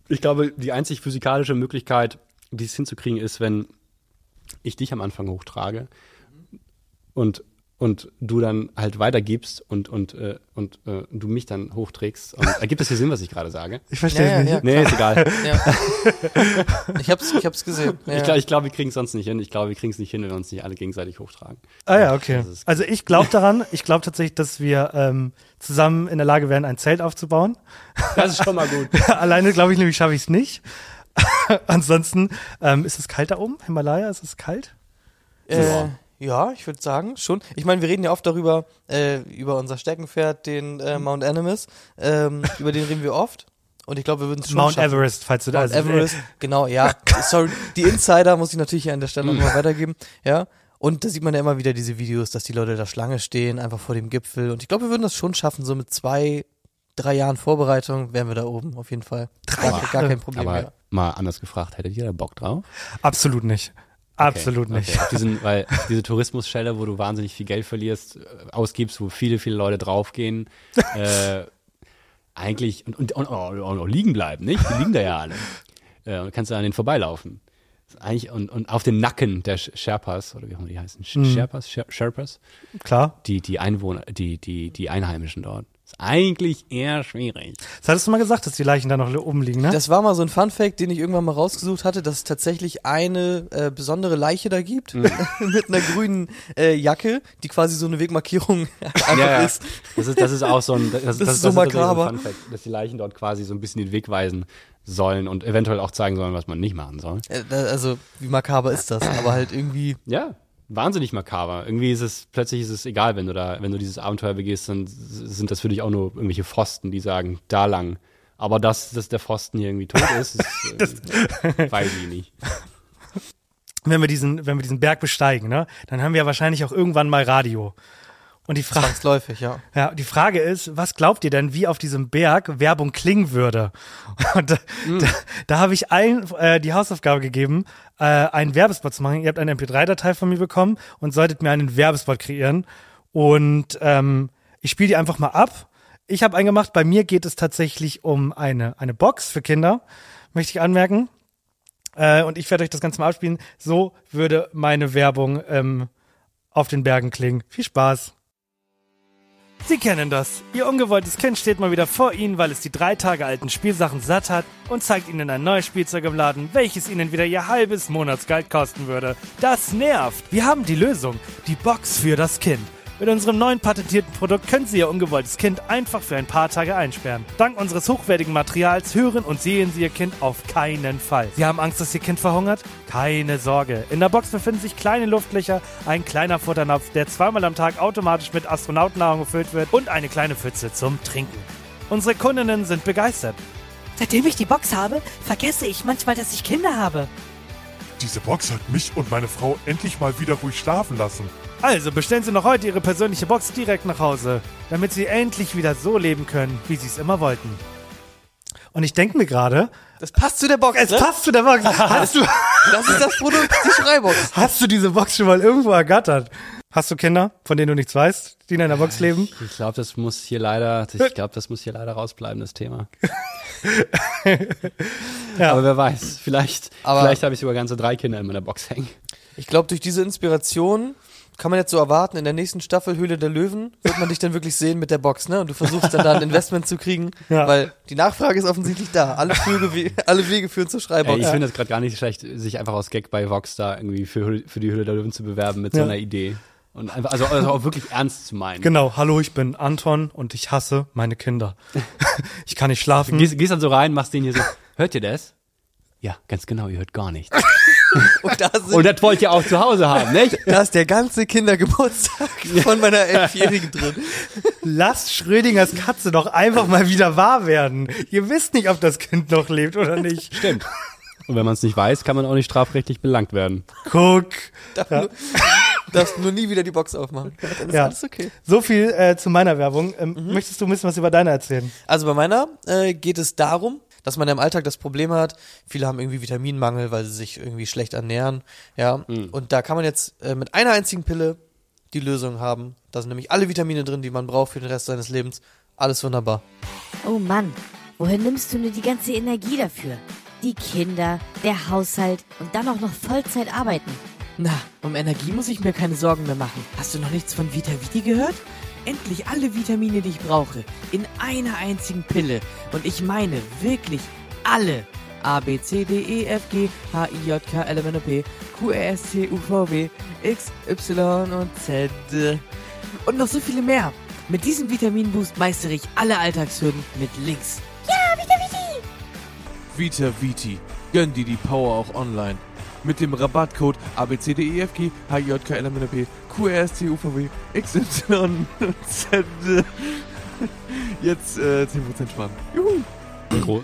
Ich glaube, die einzig physikalische Möglichkeit, dies hinzukriegen, ist, wenn ich dich am Anfang hochtrage und, und du dann halt weitergibst und, und, äh, und äh, du mich dann hochträgst. Und, ergibt das hier Sinn, was ich gerade sage? Ich verstehe Ja, es ja, nicht. Nee, ist egal. Ja. ich hab's, ich hab's gesehen. Ja. Ich glaube, ich glaub, wir kriegen es sonst nicht hin. Ich glaube, wir kriegen es nicht hin, wenn wir uns nicht alle gegenseitig hochtragen. Ah ja, okay. Also ich glaube daran, ich glaube tatsächlich, dass wir ähm, zusammen in der Lage wären, ein Zelt aufzubauen. Das ist schon mal gut. Alleine glaube ich nämlich, schaffe ich es nicht. Ansonsten, ähm, ist es kalt da oben? Himalaya, ist es kalt? Äh, ja, ich würde sagen, schon. Ich meine, wir reden ja oft darüber, äh, über unser Steckenpferd, den äh, Mount Animus. Ähm, über den reden wir oft. Und ich glaube, wir würden es schon Mount schaffen. Everest, falls du da Mount also, Everest, genau, ja. Sorry, die Insider muss ich natürlich hier an der Stelle nochmal weitergeben. Ja. Und da sieht man ja immer wieder diese Videos, dass die Leute da Schlange stehen, einfach vor dem Gipfel. Und ich glaube, wir würden das schon schaffen, so mit zwei, drei Jahren Vorbereitung wären wir da oben, auf jeden Fall. Drei gar, gar kein Problem Aber mehr. mal anders gefragt, hättet ihr da Bock drauf? Absolut nicht. Absolut Okay, nicht. Okay. Diesen, weil diese Tourismusstelle, wo du wahnsinnig viel Geld verlierst, äh, ausgibst, wo viele, viele Leute draufgehen, äh, eigentlich und, und, und, und auch liegen bleiben, nicht? Die liegen da ja alle. Äh, kannst du an denen vorbeilaufen. Eigentlich, und, und auf den Nacken der Sherpas, oder wie auch immer die heißen, Mhm. Sherpas, Sher Sherpas, Klar. die, die Einwohner, die, die, die Einheimischen dort. Ist eigentlich eher schwierig. Das hattest du mal gesagt, dass die Leichen da noch oben liegen, ne? Das war mal so ein Funfact, den ich irgendwann mal rausgesucht hatte, dass es tatsächlich eine äh, besondere Leiche da gibt Mhm. mit einer grünen äh, Jacke, die quasi so eine Wegmarkierung einfach ja, ja. ist. Das ist, das ist auch so ein, das, das, ist das, so das makaber. ein Funfact, dass die Leichen dort quasi so ein bisschen den Weg weisen sollen und eventuell auch zeigen sollen, was man nicht machen soll. Äh, also wie makaber ist das? Aber halt irgendwie. Ja, wahnsinnig makaber. Irgendwie ist es, plötzlich ist es egal, wenn du da, wenn du dieses Abenteuer begehst, dann sind das für dich auch nur irgendwelche Pfosten, die sagen, da lang. Aber dass, dass der Pfosten hier irgendwie tot ist, ist äh, weiß ich nicht. wenn wir diesen, wenn wir diesen Berg besteigen, ne, dann haben wir ja wahrscheinlich auch irgendwann mal Radio. Und die Frage, Zwangsläufig, ja. ja, die Frage ist, was glaubt ihr denn, wie auf diesem Berg Werbung klingen würde? Und da, da, da habe ich allen äh, die Hausaufgabe gegeben, äh, einen Werbespot zu machen. Ihr habt eine MP3-Datei von mir bekommen und solltet mir einen Werbespot kreieren. Und ähm, ich spiele die einfach mal ab. Ich habe einen gemacht. Bei mir geht es tatsächlich um eine, eine Box für Kinder, möchte ich anmerken. Äh, und ich werde euch das Ganze mal abspielen. So würde meine Werbung ähm, auf den Bergen klingen. Viel Spaß. Sie kennen das. Ihr ungewolltes Kind steht mal wieder vor Ihnen, weil es die drei Tage alten Spielsachen satt hat und zeigt Ihnen ein neues Spielzeug im Laden, welches Ihnen wieder Ihr halbes Monatsgeld kosten würde. Das nervt. Wir haben die Lösung. Die Box für das Kind. Mit unserem neuen patentierten Produkt können Sie Ihr ungewolltes Kind einfach für ein paar Tage einsperren. Dank unseres hochwertigen Materials hören und sehen Sie Ihr Kind auf keinen Fall. Sie haben Angst, dass Ihr Kind verhungert? Keine Sorge. In der Box befinden sich kleine Luftlöcher, ein kleiner Futternapf, der zweimal am Tag automatisch mit Astronautennahrung gefüllt wird und eine kleine Pfütze zum Trinken. Unsere Kundinnen sind begeistert. Seitdem ich die Box habe, vergesse ich manchmal, dass ich Kinder habe. Diese Box hat mich und meine Frau endlich mal wieder ruhig schlafen lassen. Also bestellen Sie noch heute Ihre persönliche Box direkt nach Hause, damit Sie endlich wieder so leben können, wie Sie es immer wollten. Und ich denke mir gerade, Das passt zu der Box. es ne? passt zu der Box. Hast du, Das ist das Produkt, die Schreibox. hast du diese Box schon mal irgendwo ergattert? Hast du Kinder, von denen du nichts weißt, die in einer Box leben? Ich glaube, das muss hier leider, ich glaube, das muss hier leider rausbleiben, das Thema. Ja. Aber wer weiß, vielleicht, Aber- vielleicht habe ich sogar ganze drei Kinder in meiner Box hängen. Ich glaube, durch diese Inspiration kann man jetzt so erwarten, in der nächsten Staffel Höhle der Löwen wird man dich dann wirklich sehen mit der Box, ne? Und du versuchst dann da ein Investment zu kriegen, Ja. weil die Nachfrage ist offensichtlich da. Alle, Flüge, alle Wege führen zur Schreibox. Ey, ich finde das gerade gar nicht schlecht, sich einfach aus Gag bei Vox da irgendwie für, für die Hülle der Löwen zu bewerben mit so Ja. einer Idee. Und einfach, also, also auch wirklich ernst zu meinen. Genau, hallo, ich bin Anton und ich hasse meine Kinder. ich kann nicht schlafen. Gehst, gehst dann so rein, machst den hier so, hört ihr das? Ja, ganz genau, ihr hört gar nichts. Und da, sind, Und das wollt ihr auch zu Hause haben, nicht? da ist der ganze Kindergeburtstag von meiner Elfjährigen drin. Lasst Schrödingers Katze doch einfach mal wieder wahr werden. Ihr wisst nicht, ob das Kind noch lebt oder nicht. Stimmt. Und wenn man es nicht weiß, kann man auch nicht strafrechtlich belangt werden. Guck. Darf nur, darfst nur nie wieder die Box aufmachen. Dann ist Ja. alles okay. So viel äh, zu meiner Werbung. Ähm, Möchtest du ein bisschen was über deine erzählen? Also bei meiner äh, geht es darum, dass man ja im Alltag das Problem hat, viele haben irgendwie Vitaminmangel, weil sie sich irgendwie schlecht ernähren. Ja. Und da kann man jetzt äh, mit einer einzigen Pille die Lösung haben. Da sind nämlich alle Vitamine drin, die man braucht für den Rest seines Lebens. Alles wunderbar. Oh Mann, woher nimmst du nur die ganze Energie dafür? Die Kinder, der Haushalt und dann auch noch Vollzeit arbeiten. Na, um Energie muss ich mir keine Sorgen mehr machen. Hast du noch nichts von Vita Viti gehört? Endlich alle Vitamine, die ich brauche, in einer einzigen Pille. Und ich meine wirklich alle. A, B, C, D, E, F, G, H, I, J, K, L, M, N, O, P, Q, R, S, T, U, V, W, X, Y und Z. Und noch so viele mehr. Mit diesem Vitaminboost meistere ich alle Alltagshürden mit links. Vita Viti. Gönn dir die Power auch online. Mit dem Rabattcode ABCDEFG HJKLMNP QRSTUVW XY Z. Jetzt äh, 10% sparen. Juhu.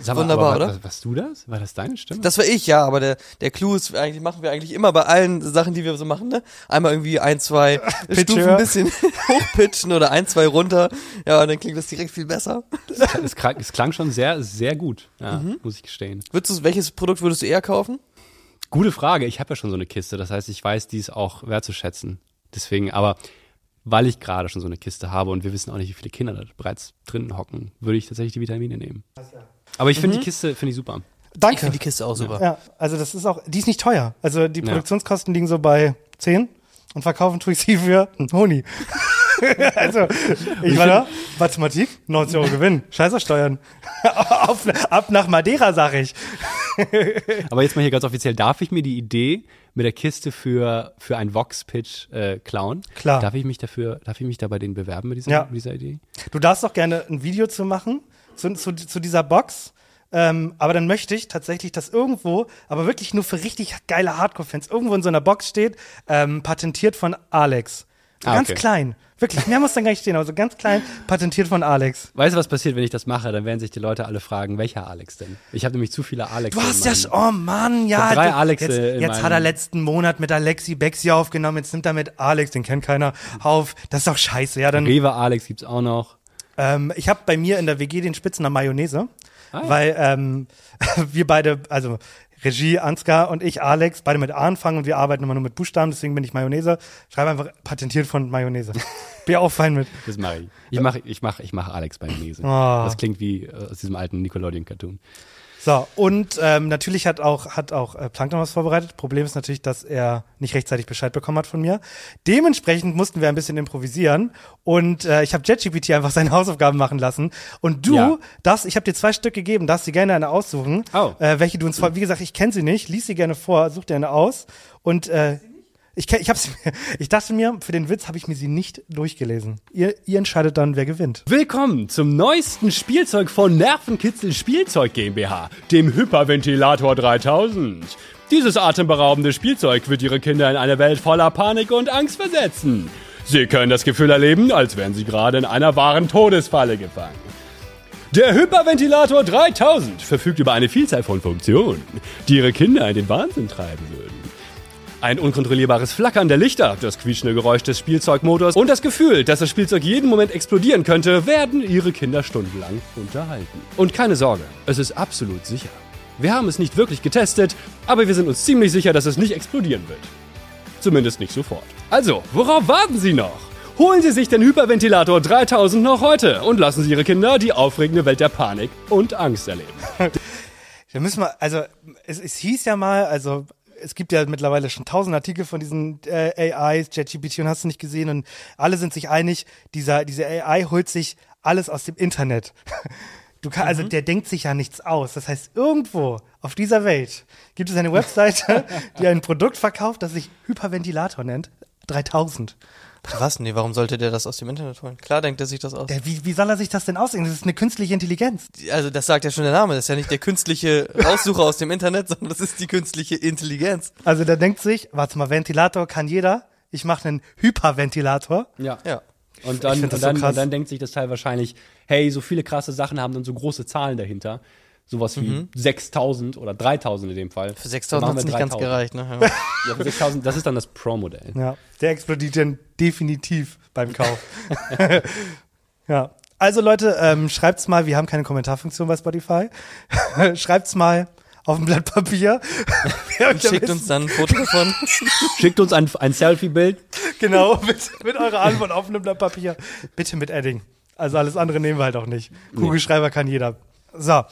Sag mal, Wunderbar, aber, oder? Was, warst du das? War das deine Stimme? Das war ich, ja, aber der, der Clou ist, eigentlich machen wir eigentlich immer bei allen Sachen, die wir so machen, ne? Einmal irgendwie ein, zwei Stufen ein bisschen hochpitchen oder ein, zwei runter. Ja, und dann klingt das direkt viel besser. es, klang, es klang schon sehr, sehr gut, ja, muss ich gestehen. Würdest du, welches Produkt würdest du eher kaufen? Gute Frage. Ich habe ja schon so eine Kiste. Das heißt, ich weiß dies auch wertzuschätzen. Deswegen, aber weil ich gerade schon so eine Kiste habe und wir wissen auch nicht, wie viele Kinder da bereits drin hocken, würde ich tatsächlich die Vitamine nehmen. Aber ich finde die Kiste finde ich super. Danke. Ich finde die Kiste auch super. Ja, also das ist auch, die ist nicht teuer. Also die Ja. Produktionskosten liegen so bei 10 und verkaufen tue ich sie für einen Honig. also, ich war da, Mathematik, 90 Euro Gewinn, Scheiß auf Steuern. Auf, ab nach Madeira, sag ich. Aber jetzt mal hier ganz offiziell, darf ich mir die Idee mit der Kiste für, für einen Vox-Pitch äh, klauen? Klar. Darf ich mich dafür, darf ich mich da bei denen bewerben mit dieser, Ja. mit dieser Idee? Du darfst doch gerne ein Video zu machen, zu, zu, zu dieser Box. Ähm, aber dann möchte ich tatsächlich, dass irgendwo, aber wirklich nur für richtig geile Hardcore-Fans, irgendwo in so einer Box steht, ähm, patentiert von Alex. Ah, ganz okay. klein. Wirklich, mehr muss dann gar nicht stehen, aber so ganz klein, patentiert von Alex. Weißt du, was passiert, wenn ich das mache? Dann werden sich die Leute alle fragen, welcher Alex denn? Ich habe nämlich zu viele Alex. Du hast ja schon, oh Mann, ja. drei Alexe Jetzt, jetzt hat er letzten Monat mit Alexi Bexi aufgenommen, jetzt nimmt er mit Alex, den kennt keiner, auf. Das ist doch scheiße, ja. Dann, Rewe Alex gibt's auch noch. Ähm, ich habe bei mir in der WG den Spitznamen Mayonnaise, Ah, ja. weil ähm, wir beide, also Regie, Ansgar und ich, Alex, beide mit A anfangen und wir arbeiten immer nur mit Buchstaben, deswegen bin ich Mayonnaise. Schreibe einfach patentiert von Mayonnaise. bin auch fein mit. Das mache ich. Ich mache ich mach, ich mach Alex Mayonnaise. Oh. Das klingt wie äh, aus diesem alten Nickelodeon-Cartoon. So, und ähm, natürlich hat auch, hat auch äh, Plankton was vorbereitet. Problem ist natürlich, dass er nicht rechtzeitig Bescheid bekommen hat von mir. Dementsprechend mussten wir ein bisschen improvisieren und äh, ich habe JetGPT einfach seine Hausaufgaben machen lassen. Und du, Ja. das, ich habe dir zwei Stück gegeben, darfst dir gerne eine aussuchen. Oh. Äh, welche du uns vor, wie gesagt, ich kenne sie nicht, lies sie gerne vor, such dir eine aus. Und äh, ich, ich, hab's, ich dachte mir, für den Witz habe ich mir sie nicht durchgelesen. Ihr, ihr entscheidet dann, wer gewinnt. Willkommen zum neuesten Spielzeug von Nervenkitzel Spielzeug GmbH, dem Hyperventilator 3000. Dieses atemberaubende Spielzeug wird Ihre Kinder in eine Welt voller Panik und Angst versetzen. Sie können das Gefühl erleben, als wären Sie gerade in einer wahren Todesfalle gefangen. Der Hyperventilator 3000 verfügt über eine Vielzahl von Funktionen, die Ihre Kinder in den Wahnsinn treiben würden. Ein unkontrollierbares Flackern der Lichter, das quietschende Geräusch des Spielzeugmotors und das Gefühl, dass das Spielzeug jeden Moment explodieren könnte, werden ihre Kinder stundenlang unterhalten. Und keine Sorge, es ist absolut sicher. Wir haben es nicht wirklich getestet, aber wir sind uns ziemlich sicher, dass es nicht explodieren wird. Zumindest nicht sofort. Also, worauf warten Sie noch? Holen Sie sich den Hyperventilator 3000 noch heute und lassen Sie Ihre Kinder die aufregende Welt der Panik und Angst erleben. Da müssen wir, also es, es hieß ja mal, also es gibt ja mittlerweile schon tausend Artikel von diesen äh, AIs, ChatGPT und hast du nicht gesehen und alle sind sich einig, dieser, diese AI holt sich alles aus dem Internet. Du kann, also der denkt sich ja nichts aus. Das heißt, irgendwo auf dieser Welt gibt es eine Webseite, die ein Produkt verkauft, das sich Hyperventilator nennt. 3000. Was? Nee, warum sollte der das aus dem Internet holen? Klar denkt er sich das aus. Der, wie, wie soll er sich das denn ausdenken? Das ist eine künstliche Intelligenz. Also das sagt ja schon der Name. Das ist ja nicht der künstliche Raussucher aus dem Internet, sondern das ist die künstliche Intelligenz. Also der denkt sich, warte mal, Ventilator kann jeder. Ich mache einen Hyperventilator. Ja. Ja. Und dann, und, so dann, krass. und dann denkt sich das Teil wahrscheinlich, hey, so viele krasse Sachen haben dann so große Zahlen dahinter. Sowas wie Mhm. 6000 oder 3000 in dem Fall. Für 6000 Dann hat's machen nicht ganz 3000. gereicht, ne? Ja, für 6000, das ist dann das Pro-Modell. Ja, der explodiert dann definitiv beim Kauf. ja. Also Leute, ähm, schreibt's mal, wir haben keine Kommentarfunktion bei Spotify. schreibt's mal auf ein Blatt Papier. Schickt uns dann ein Foto davon. Schickt uns ein, ein Selfie-Bild. Genau, mit, mit eurer Antwort auf einem Blatt Papier. Bitte mit Edding. Also alles andere nehmen wir halt auch nicht. Kugelschreiber kann jeder. So.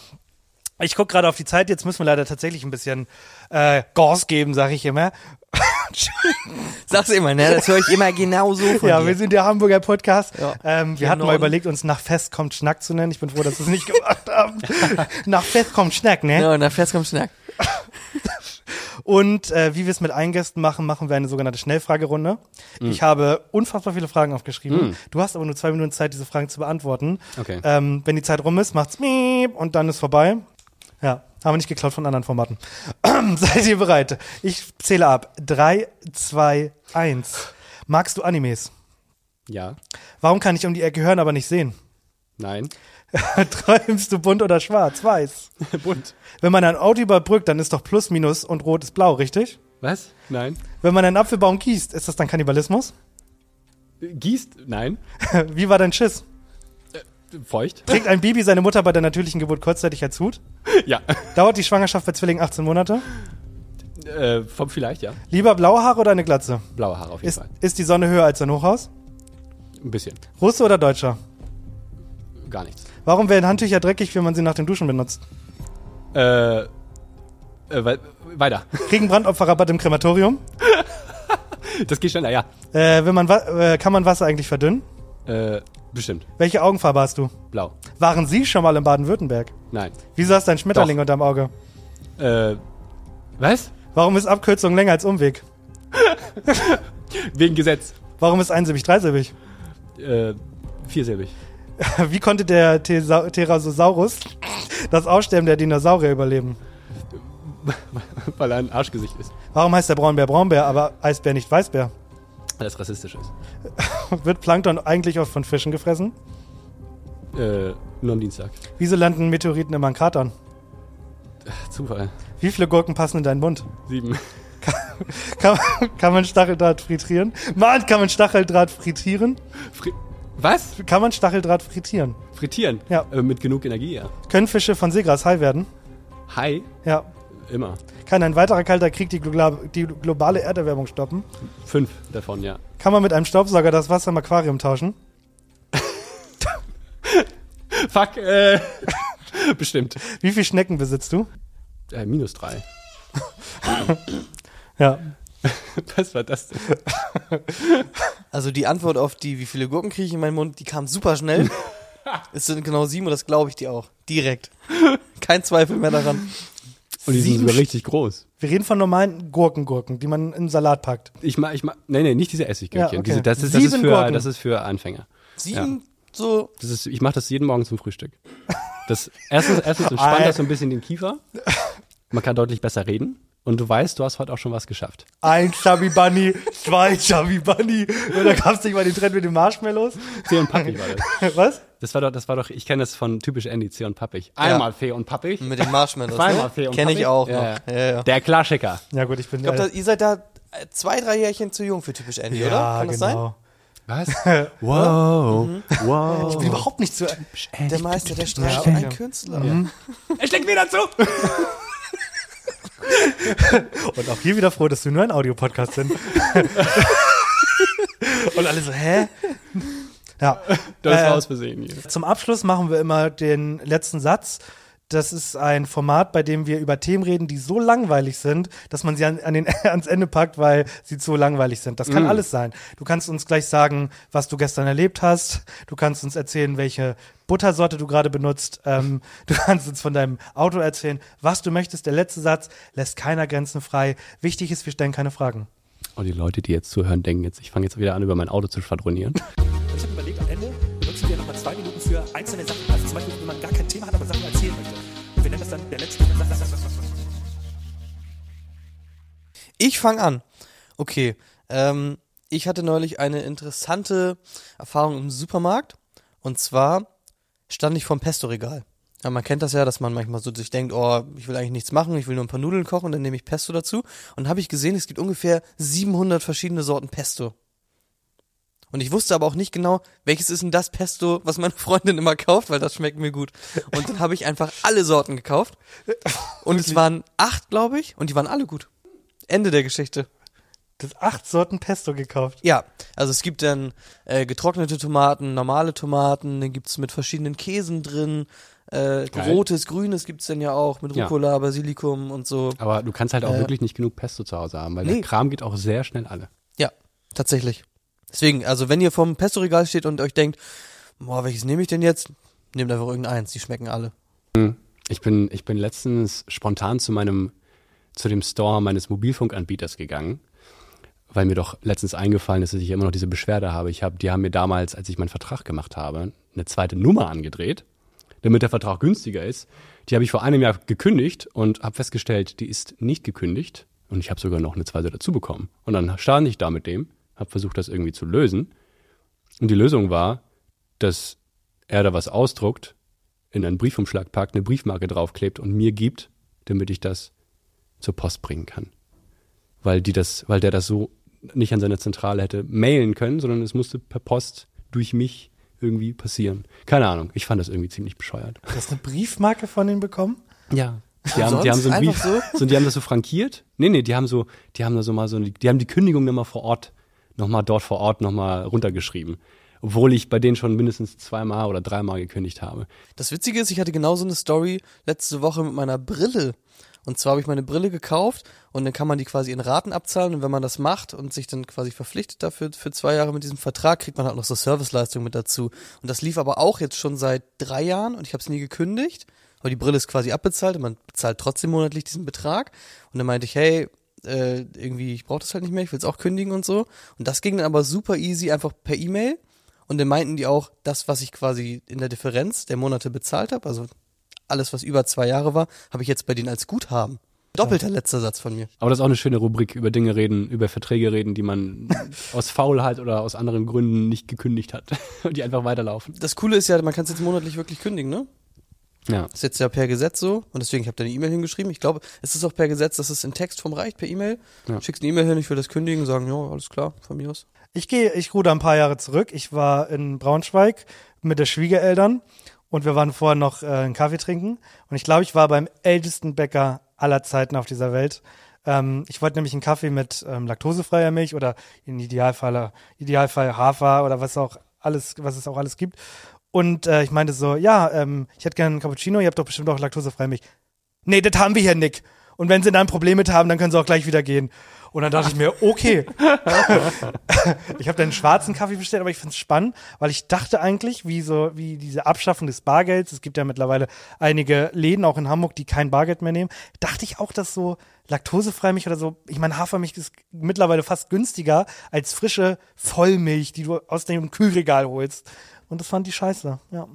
Ich guck gerade auf die Zeit, jetzt müssen wir leider tatsächlich ein bisschen äh, Gas geben, sag ich immer. Sag's immer, ne? Das höre ich immer genau so von ja, dir. wir sind der Hamburger Podcast. Ja. Ähm, wir hatten mal überlegt, uns nach Fest kommt Schnack zu nennen. Ich bin froh, dass wir es nicht gemacht haben. nach Fest kommt Schnack, ne? Ja, dann fest kommt Schnack. Und äh, wie wir es mit Eingästen machen, machen wir eine sogenannte Schnellfragerunde. Ich habe unfassbar viele Fragen aufgeschrieben. Mm. Du hast aber nur zwei Minuten Zeit, diese Fragen zu beantworten. Okay. Ähm, wenn die Zeit rum ist, macht's miep und dann ist vorbei. Haben wir nicht geklaut von anderen Formaten. Seid ihr bereit? Ich zähle ab. Drei, zwei, eins. Magst du Animes? Ja. Warum kann ich um die Ecke hören, aber nicht sehen? Nein. Träumst du bunt oder schwarz? Weiß. Bunt. Wenn man ein Auto überbrückt, dann ist doch Plus, Minus und Rot ist Blau, richtig? Was? Nein. Wenn man einen Apfelbaum gießt, ist das dann Kannibalismus? Gießt? Nein. Wie war dein Schiss? Feucht? Trägt ein Baby seine Mutter bei der natürlichen Geburt kurzzeitig als Hut? Ja. Dauert die Schwangerschaft bei Zwillingen 18 Monate? Äh, vom vielleicht, ja. Lieber blaue Haare oder eine Glatze? Blaue Haare auf jeden Ist, Fall. ist die Sonne höher als ein Hochhaus? Ein bisschen. Russe oder Deutscher? Gar nichts. Warum werden Handtücher dreckig, wenn man sie nach dem Duschen benutzt? Äh, Äh, wei- weiter. Kriegen Brandopferrabatt im Krematorium? Das geht schneller, ja. Äh, wenn man äh, kann man Wasser eigentlich verdünnen? Äh, bestimmt. Welche Augenfarbe hast du? Blau. Waren Sie schon mal in Baden-Württemberg? Nein. Wieso hast du einen Schmetterling Doch. unterm Auge? Äh, was? Warum ist Abkürzung länger als Umweg? Wegen Gesetz. Warum ist einsilbig dreisilbig? Äh, viersilbig. Wie konnte der Therosaurus das Aussterben der Dinosaurier überleben? Weil er ein Arschgesicht ist. Warum heißt der Braunbär Braunbär, aber Eisbär nicht Weißbär? Weil das rassistisch ist. Wird Plankton eigentlich oft von Fischen gefressen? Äh, nur am Dienstag. Wieso landen Meteoriten immer in Kratern? Zufall. Wie viele Gurken passen in deinen Mund? Sieben. Kann, kann man Stacheldraht frittieren? Mann, kann man Stacheldraht frittieren? Fri was? Kann man Stacheldraht frittieren? Frittieren? Ja. Äh, mit genug Energie, ja. Können Fische von Seegras high werden? Hi? Ja. Immer. Kann ein weiterer kalter Krieg die, Glo die globale Erderwärmung stoppen? Fünf davon, ja. Kann man mit einem Staubsauger das Wasser im Aquarium tauschen? Fuck, äh. Bestimmt. Wie viele Schnecken besitzt du? Äh, minus drei. Ja. Was war das denn? Also die Antwort auf die, wie viele Gurken kriege ich in meinen Mund, die kam super schnell. es sind genau sieben und das glaube ich dir auch. Direkt. Kein Zweifel mehr daran. Und die sind sogar richtig groß. Wir reden von normalen Gurkengurken, die man in Salat packt. Ich mag, ich mag, nee, nee, nicht diese Essiggürkchen. Ja, okay. diese, das, ist, das, ist für, Gurken. das ist für Anfänger. Sieben, so. Das ist, ich mache das jeden Morgen zum Frühstück. Das, erstens, erstens entspannt das so ein bisschen den Kiefer. Man kann deutlich besser reden. Und du weißt, du hast heute auch schon was geschafft. Ein Chubby Bunny, zwei Chubby Bunny. Oder gab's nicht mal den Trend mit den Marshmallows? Zäh und pappig war das. Was? Das war doch, das war doch, ich kenne das von typisch Andy, Zäh und pappig. Einmal Fee und pappig. Mit den Marshmallows. Zweimal ne? Fee und Kenn ich pappig. auch Ja, noch. ja. Ja, ja. Der Klassiker. Ja gut, ich bin Ich glaube, ihr seid da äh, zwei, drei Jährchen zu jung für typisch Andy, oder? Ja, Kann das genau. Was? Wow. Wow. Ich bin überhaupt nicht so. sein? Der Meister der Streiche, Ja, ein. Künstler. Mhm. Er steckt wieder zu! Und auch hier wieder froh, dass wir nur ein Audiopodcast sind. Und alle so, hä? Ja. Das Äh, war aus Versehen hier. Zum Abschluss machen wir immer den letzten Satz. Das ist ein Format, bei dem wir über Themen reden, die so langweilig sind, dass man sie an, an den, ans Ende packt, weil sie zu langweilig sind. Das kann Mm. alles sein. Du kannst uns gleich sagen, was du gestern erlebt hast. Du kannst uns erzählen, welche Buttersorte du gerade benutzt. Ähm, du kannst uns von deinem Auto erzählen, was du möchtest. Der letzte Satz lässt keiner Grenzen frei. Wichtig ist, wir stellen keine Fragen. Und die Leute, die jetzt zuhören, denken jetzt, ich fange jetzt wieder an, über mein Auto zu schwadronieren. Ich habe überlegt, am Ende benutzen wir nochmal zwei Minuten für einzelne Sachen. Also zum Beispiel, wenn man gar kein Thema hat, aber Ich fange an. Okay. Ähm, ich hatte neulich eine interessante Erfahrung im Supermarkt. Und zwar stand ich vorm Pesto-Regal. Ja, man kennt das ja, dass man manchmal so sich denkt, oh, ich will eigentlich nichts machen, ich will nur ein paar Nudeln kochen, dann nehme ich Pesto dazu. Und habe ich gesehen, es gibt ungefähr 700 verschiedene Sorten Pesto. Und ich wusste aber auch nicht genau, welches ist denn das Pesto, was meine Freundin immer kauft, weil das schmeckt mir gut. Und dann habe ich einfach alle Sorten gekauft. Und es waren acht, glaube ich, und die waren alle gut. Ende der Geschichte. Das acht Sorten Pesto gekauft. Ja, also es gibt dann äh, getrocknete Tomaten, normale Tomaten, dann gibt's mit verschiedenen Käsen drin, äh, Geil. rotes, grünes gibt's dann ja auch, mit Ja. Rucola, Basilikum und so. Aber du kannst halt auch Äh, wirklich nicht genug Pesto zu Hause haben, weil nee. der Kram geht auch sehr schnell alle. Ja, tatsächlich. Deswegen, also wenn ihr vorm Pesto-Regal steht und euch denkt, boah, welches nehme ich denn jetzt? Nehmt einfach irgendeins, die schmecken alle. Ich bin, ich bin letztens spontan zu meinem, zu dem Store meines Mobilfunkanbieters gegangen, weil mir doch letztens eingefallen ist, dass ich immer noch diese Beschwerde habe. Ich habe, die haben mir damals, als ich meinen Vertrag gemacht habe, eine zweite Nummer angedreht, damit der Vertrag günstiger ist. Die habe ich vor einem Jahr gekündigt und habe festgestellt, die ist nicht gekündigt und ich habe sogar noch eine zweite dazu bekommen. Und dann stand ich da mit dem, habe versucht, das irgendwie zu lösen. Und die Lösung war, dass er da was ausdruckt, in einen Briefumschlag packt, eine Briefmarke draufklebt und mir gibt, damit ich das zur Post bringen kann. Weil die das, weil der das so nicht an seine Zentrale hätte mailen können, sondern es musste per Post durch mich irgendwie passieren. Keine Ahnung, ich fand das irgendwie ziemlich bescheuert. Du hast eine Briefmarke von denen bekommen? Ja. Die haben, die haben so einen Brief, so? die haben das so frankiert. Nee, nee, die haben so, die haben da so mal so, die haben die Kündigung nochmal vor Ort, nochmal dort vor Ort nochmal runtergeschrieben. Obwohl ich bei denen schon mindestens zweimal oder dreimal gekündigt habe. Das Witzige ist, ich hatte genauso eine Story letzte Woche mit meiner Brille. Und zwar habe ich meine Brille gekauft und dann kann man die quasi in Raten abzahlen und wenn man das macht und sich dann quasi verpflichtet dafür für zwei Jahre mit diesem Vertrag, kriegt man halt noch so Serviceleistungen mit dazu. Und das lief aber auch jetzt schon seit drei Jahren und ich habe es nie gekündigt. Aber die Brille ist quasi abbezahlt und man bezahlt trotzdem monatlich diesen Betrag. Und dann meinte ich, hey, äh, irgendwie, ich brauche das halt nicht mehr, ich will es auch kündigen und so. Und das ging dann aber super easy, einfach per E-Mail. Und dann meinten die auch, das, was ich quasi in der Differenz der Monate bezahlt habe, also alles, was über zwei Jahre war, habe ich jetzt bei denen als Guthaben. Doppelter letzter Satz von mir. Aber das ist auch eine schöne Rubrik, über Dinge reden, über Verträge reden, die man aus Faulheit oder aus anderen Gründen nicht gekündigt hat und die einfach weiterlaufen. Das Coole ist ja, man kann es jetzt monatlich wirklich kündigen, ne? Ja. Ist jetzt ja per Gesetz so und deswegen, ich habe da eine E-Mail hingeschrieben. Ich glaube, es ist auch per Gesetz, dass es in Textform reicht, per E-Mail. Ja. Schickst eine E-Mail hin, ich will das kündigen, sagen, ja, alles klar, von mir aus. Ich gehe, ich ruder ein paar Jahre zurück. Ich war in Braunschweig mit der Schwiegereltern und wir waren vorher noch äh, einen Kaffee trinken. Und ich glaube, ich war beim ältesten Bäcker aller Zeiten auf dieser Welt. Ähm, ich wollte nämlich einen Kaffee mit ähm, laktosefreier Milch oder im Idealfall, Idealfall Hafer oder was auch alles, was es auch alles gibt. Und äh, ich meinte so, ja, ähm, ich hätte gerne einen Cappuccino, ihr habt doch bestimmt auch laktosefreie Milch. Nee, das haben wir hier, Nick. Und wenn sie dann ein Problem mit haben, dann können sie auch gleich wieder gehen. Und dann dachte ich mir, okay. ich habe dann einen schwarzen Kaffee bestellt, aber ich finde es spannend, weil ich dachte eigentlich, wie so, wie diese Abschaffung des Bargelds, es gibt ja mittlerweile einige Läden, auch in Hamburg, die kein Bargeld mehr nehmen, dachte ich auch, dass so laktosefreie Milch oder so, ich meine, Hafermilch ist mittlerweile fast günstiger als frische Vollmilch, die du aus dem Kühlregal holst. Und das fand die scheiße, ja.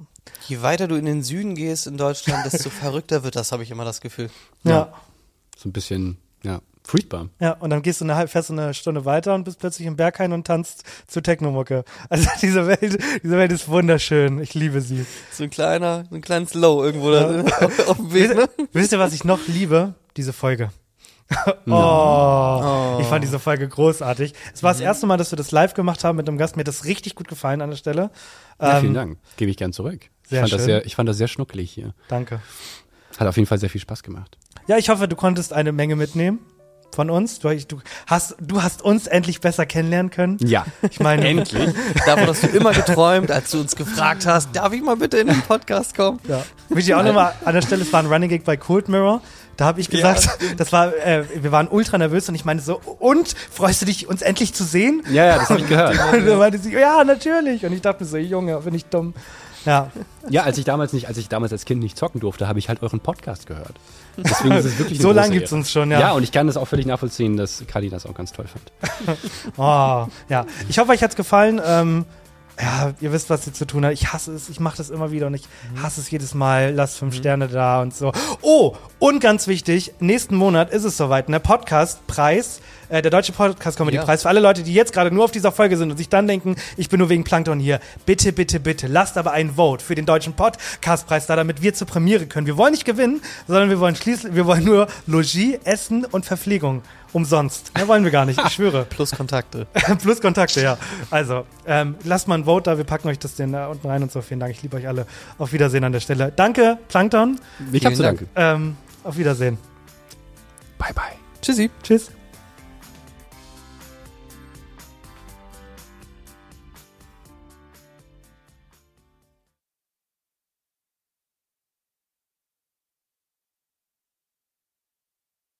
Je weiter du in den Süden gehst in Deutschland, desto verrückter wird das, habe ich immer das Gefühl. Ja. So ein bisschen, ja, furchtbar. Ja, und dann gehst du eine halbe, fährst du eine Stunde weiter und bist plötzlich im Berghain und tanzt zu Technomucke. Also diese Welt, diese Welt ist wunderschön. Ich liebe sie. So ein kleiner, so ein kleines Low irgendwo da auf dem Weg, ne? Wisst ihr, was ich noch liebe? Diese Folge. oh, No. ich fand diese Folge großartig. Es war das Mhm. erste Mal, dass wir das live gemacht haben mit einem Gast. Mir hat das richtig gut gefallen an der Stelle. Ja, vielen Ähm, Dank. Gebe ich gern zurück. Ich sehr fand, das schön. sehr, ich fand das sehr schnuckelig hier. Danke. Hat auf jeden Fall sehr viel Spaß gemacht. Ja, ich hoffe, du konntest eine Menge mitnehmen von uns. Du, du, hast, du hast uns endlich besser kennenlernen können. Ja. Ich meine, Endlich. Davon hast du immer geträumt, als du uns gefragt hast, darf ich mal bitte in den Podcast kommen? Ja. Will ich auch nochmal an der Stelle, es war ein Running Gag bei Cold Mirror. Da habe ich Ja, gesagt, das war, äh, wir waren ultra nervös und ich meinte so, und freust du dich, uns endlich zu sehen? Ja, ja, das habe ich gehört. Und dann meinte sie, ja, natürlich. Und ich dachte mir so, Junge, bin ich dumm. Ja. Ja, als ich damals nicht, als ich damals als Kind nicht zocken durfte, habe ich halt euren Podcast gehört. Deswegen ist es wirklich So lange gibt's Ehre. uns schon, ja. Ja, und ich kann das auch völlig nachvollziehen, dass Kali das auch ganz toll fand. Oh, ja. Ich hoffe, euch hat's gefallen. Ähm, ja, ihr wisst, was ihr zu tun habt. Ich hasse es, ich mache das immer wieder und ich hasse es jedes Mal. Lasst fünf Sterne da und so. Oh, und ganz wichtig, nächsten Monat ist es soweit. Der Podcastpreis, äh, der Deutsche Podcast Comedy Ja. Preis für alle Leute, die jetzt gerade nur auf dieser Folge sind und sich dann denken, ich bin nur wegen Plankton hier. Bitte, bitte, bitte, lasst aber ein Vote für den Deutschen Podcastpreis da, damit wir zur Premiere können. Wir wollen nicht gewinnen, sondern wir wollen schließlich, wir wollen nur Logis, Essen und Verpflegung. Umsonst. Mehr wollen wir gar nicht, ich schwöre. Plus Kontakte. Plus Kontakte, ja. Also, ähm, lasst mal ein Vote da, wir packen euch das denn da unten rein und so. Vielen Dank, ich liebe euch alle. Auf Wiedersehen an der Stelle. Danke, Plankton. Ich hab zu danken. Ähm, auf Wiedersehen. Bye, bye. Tschüssi. Tschüss.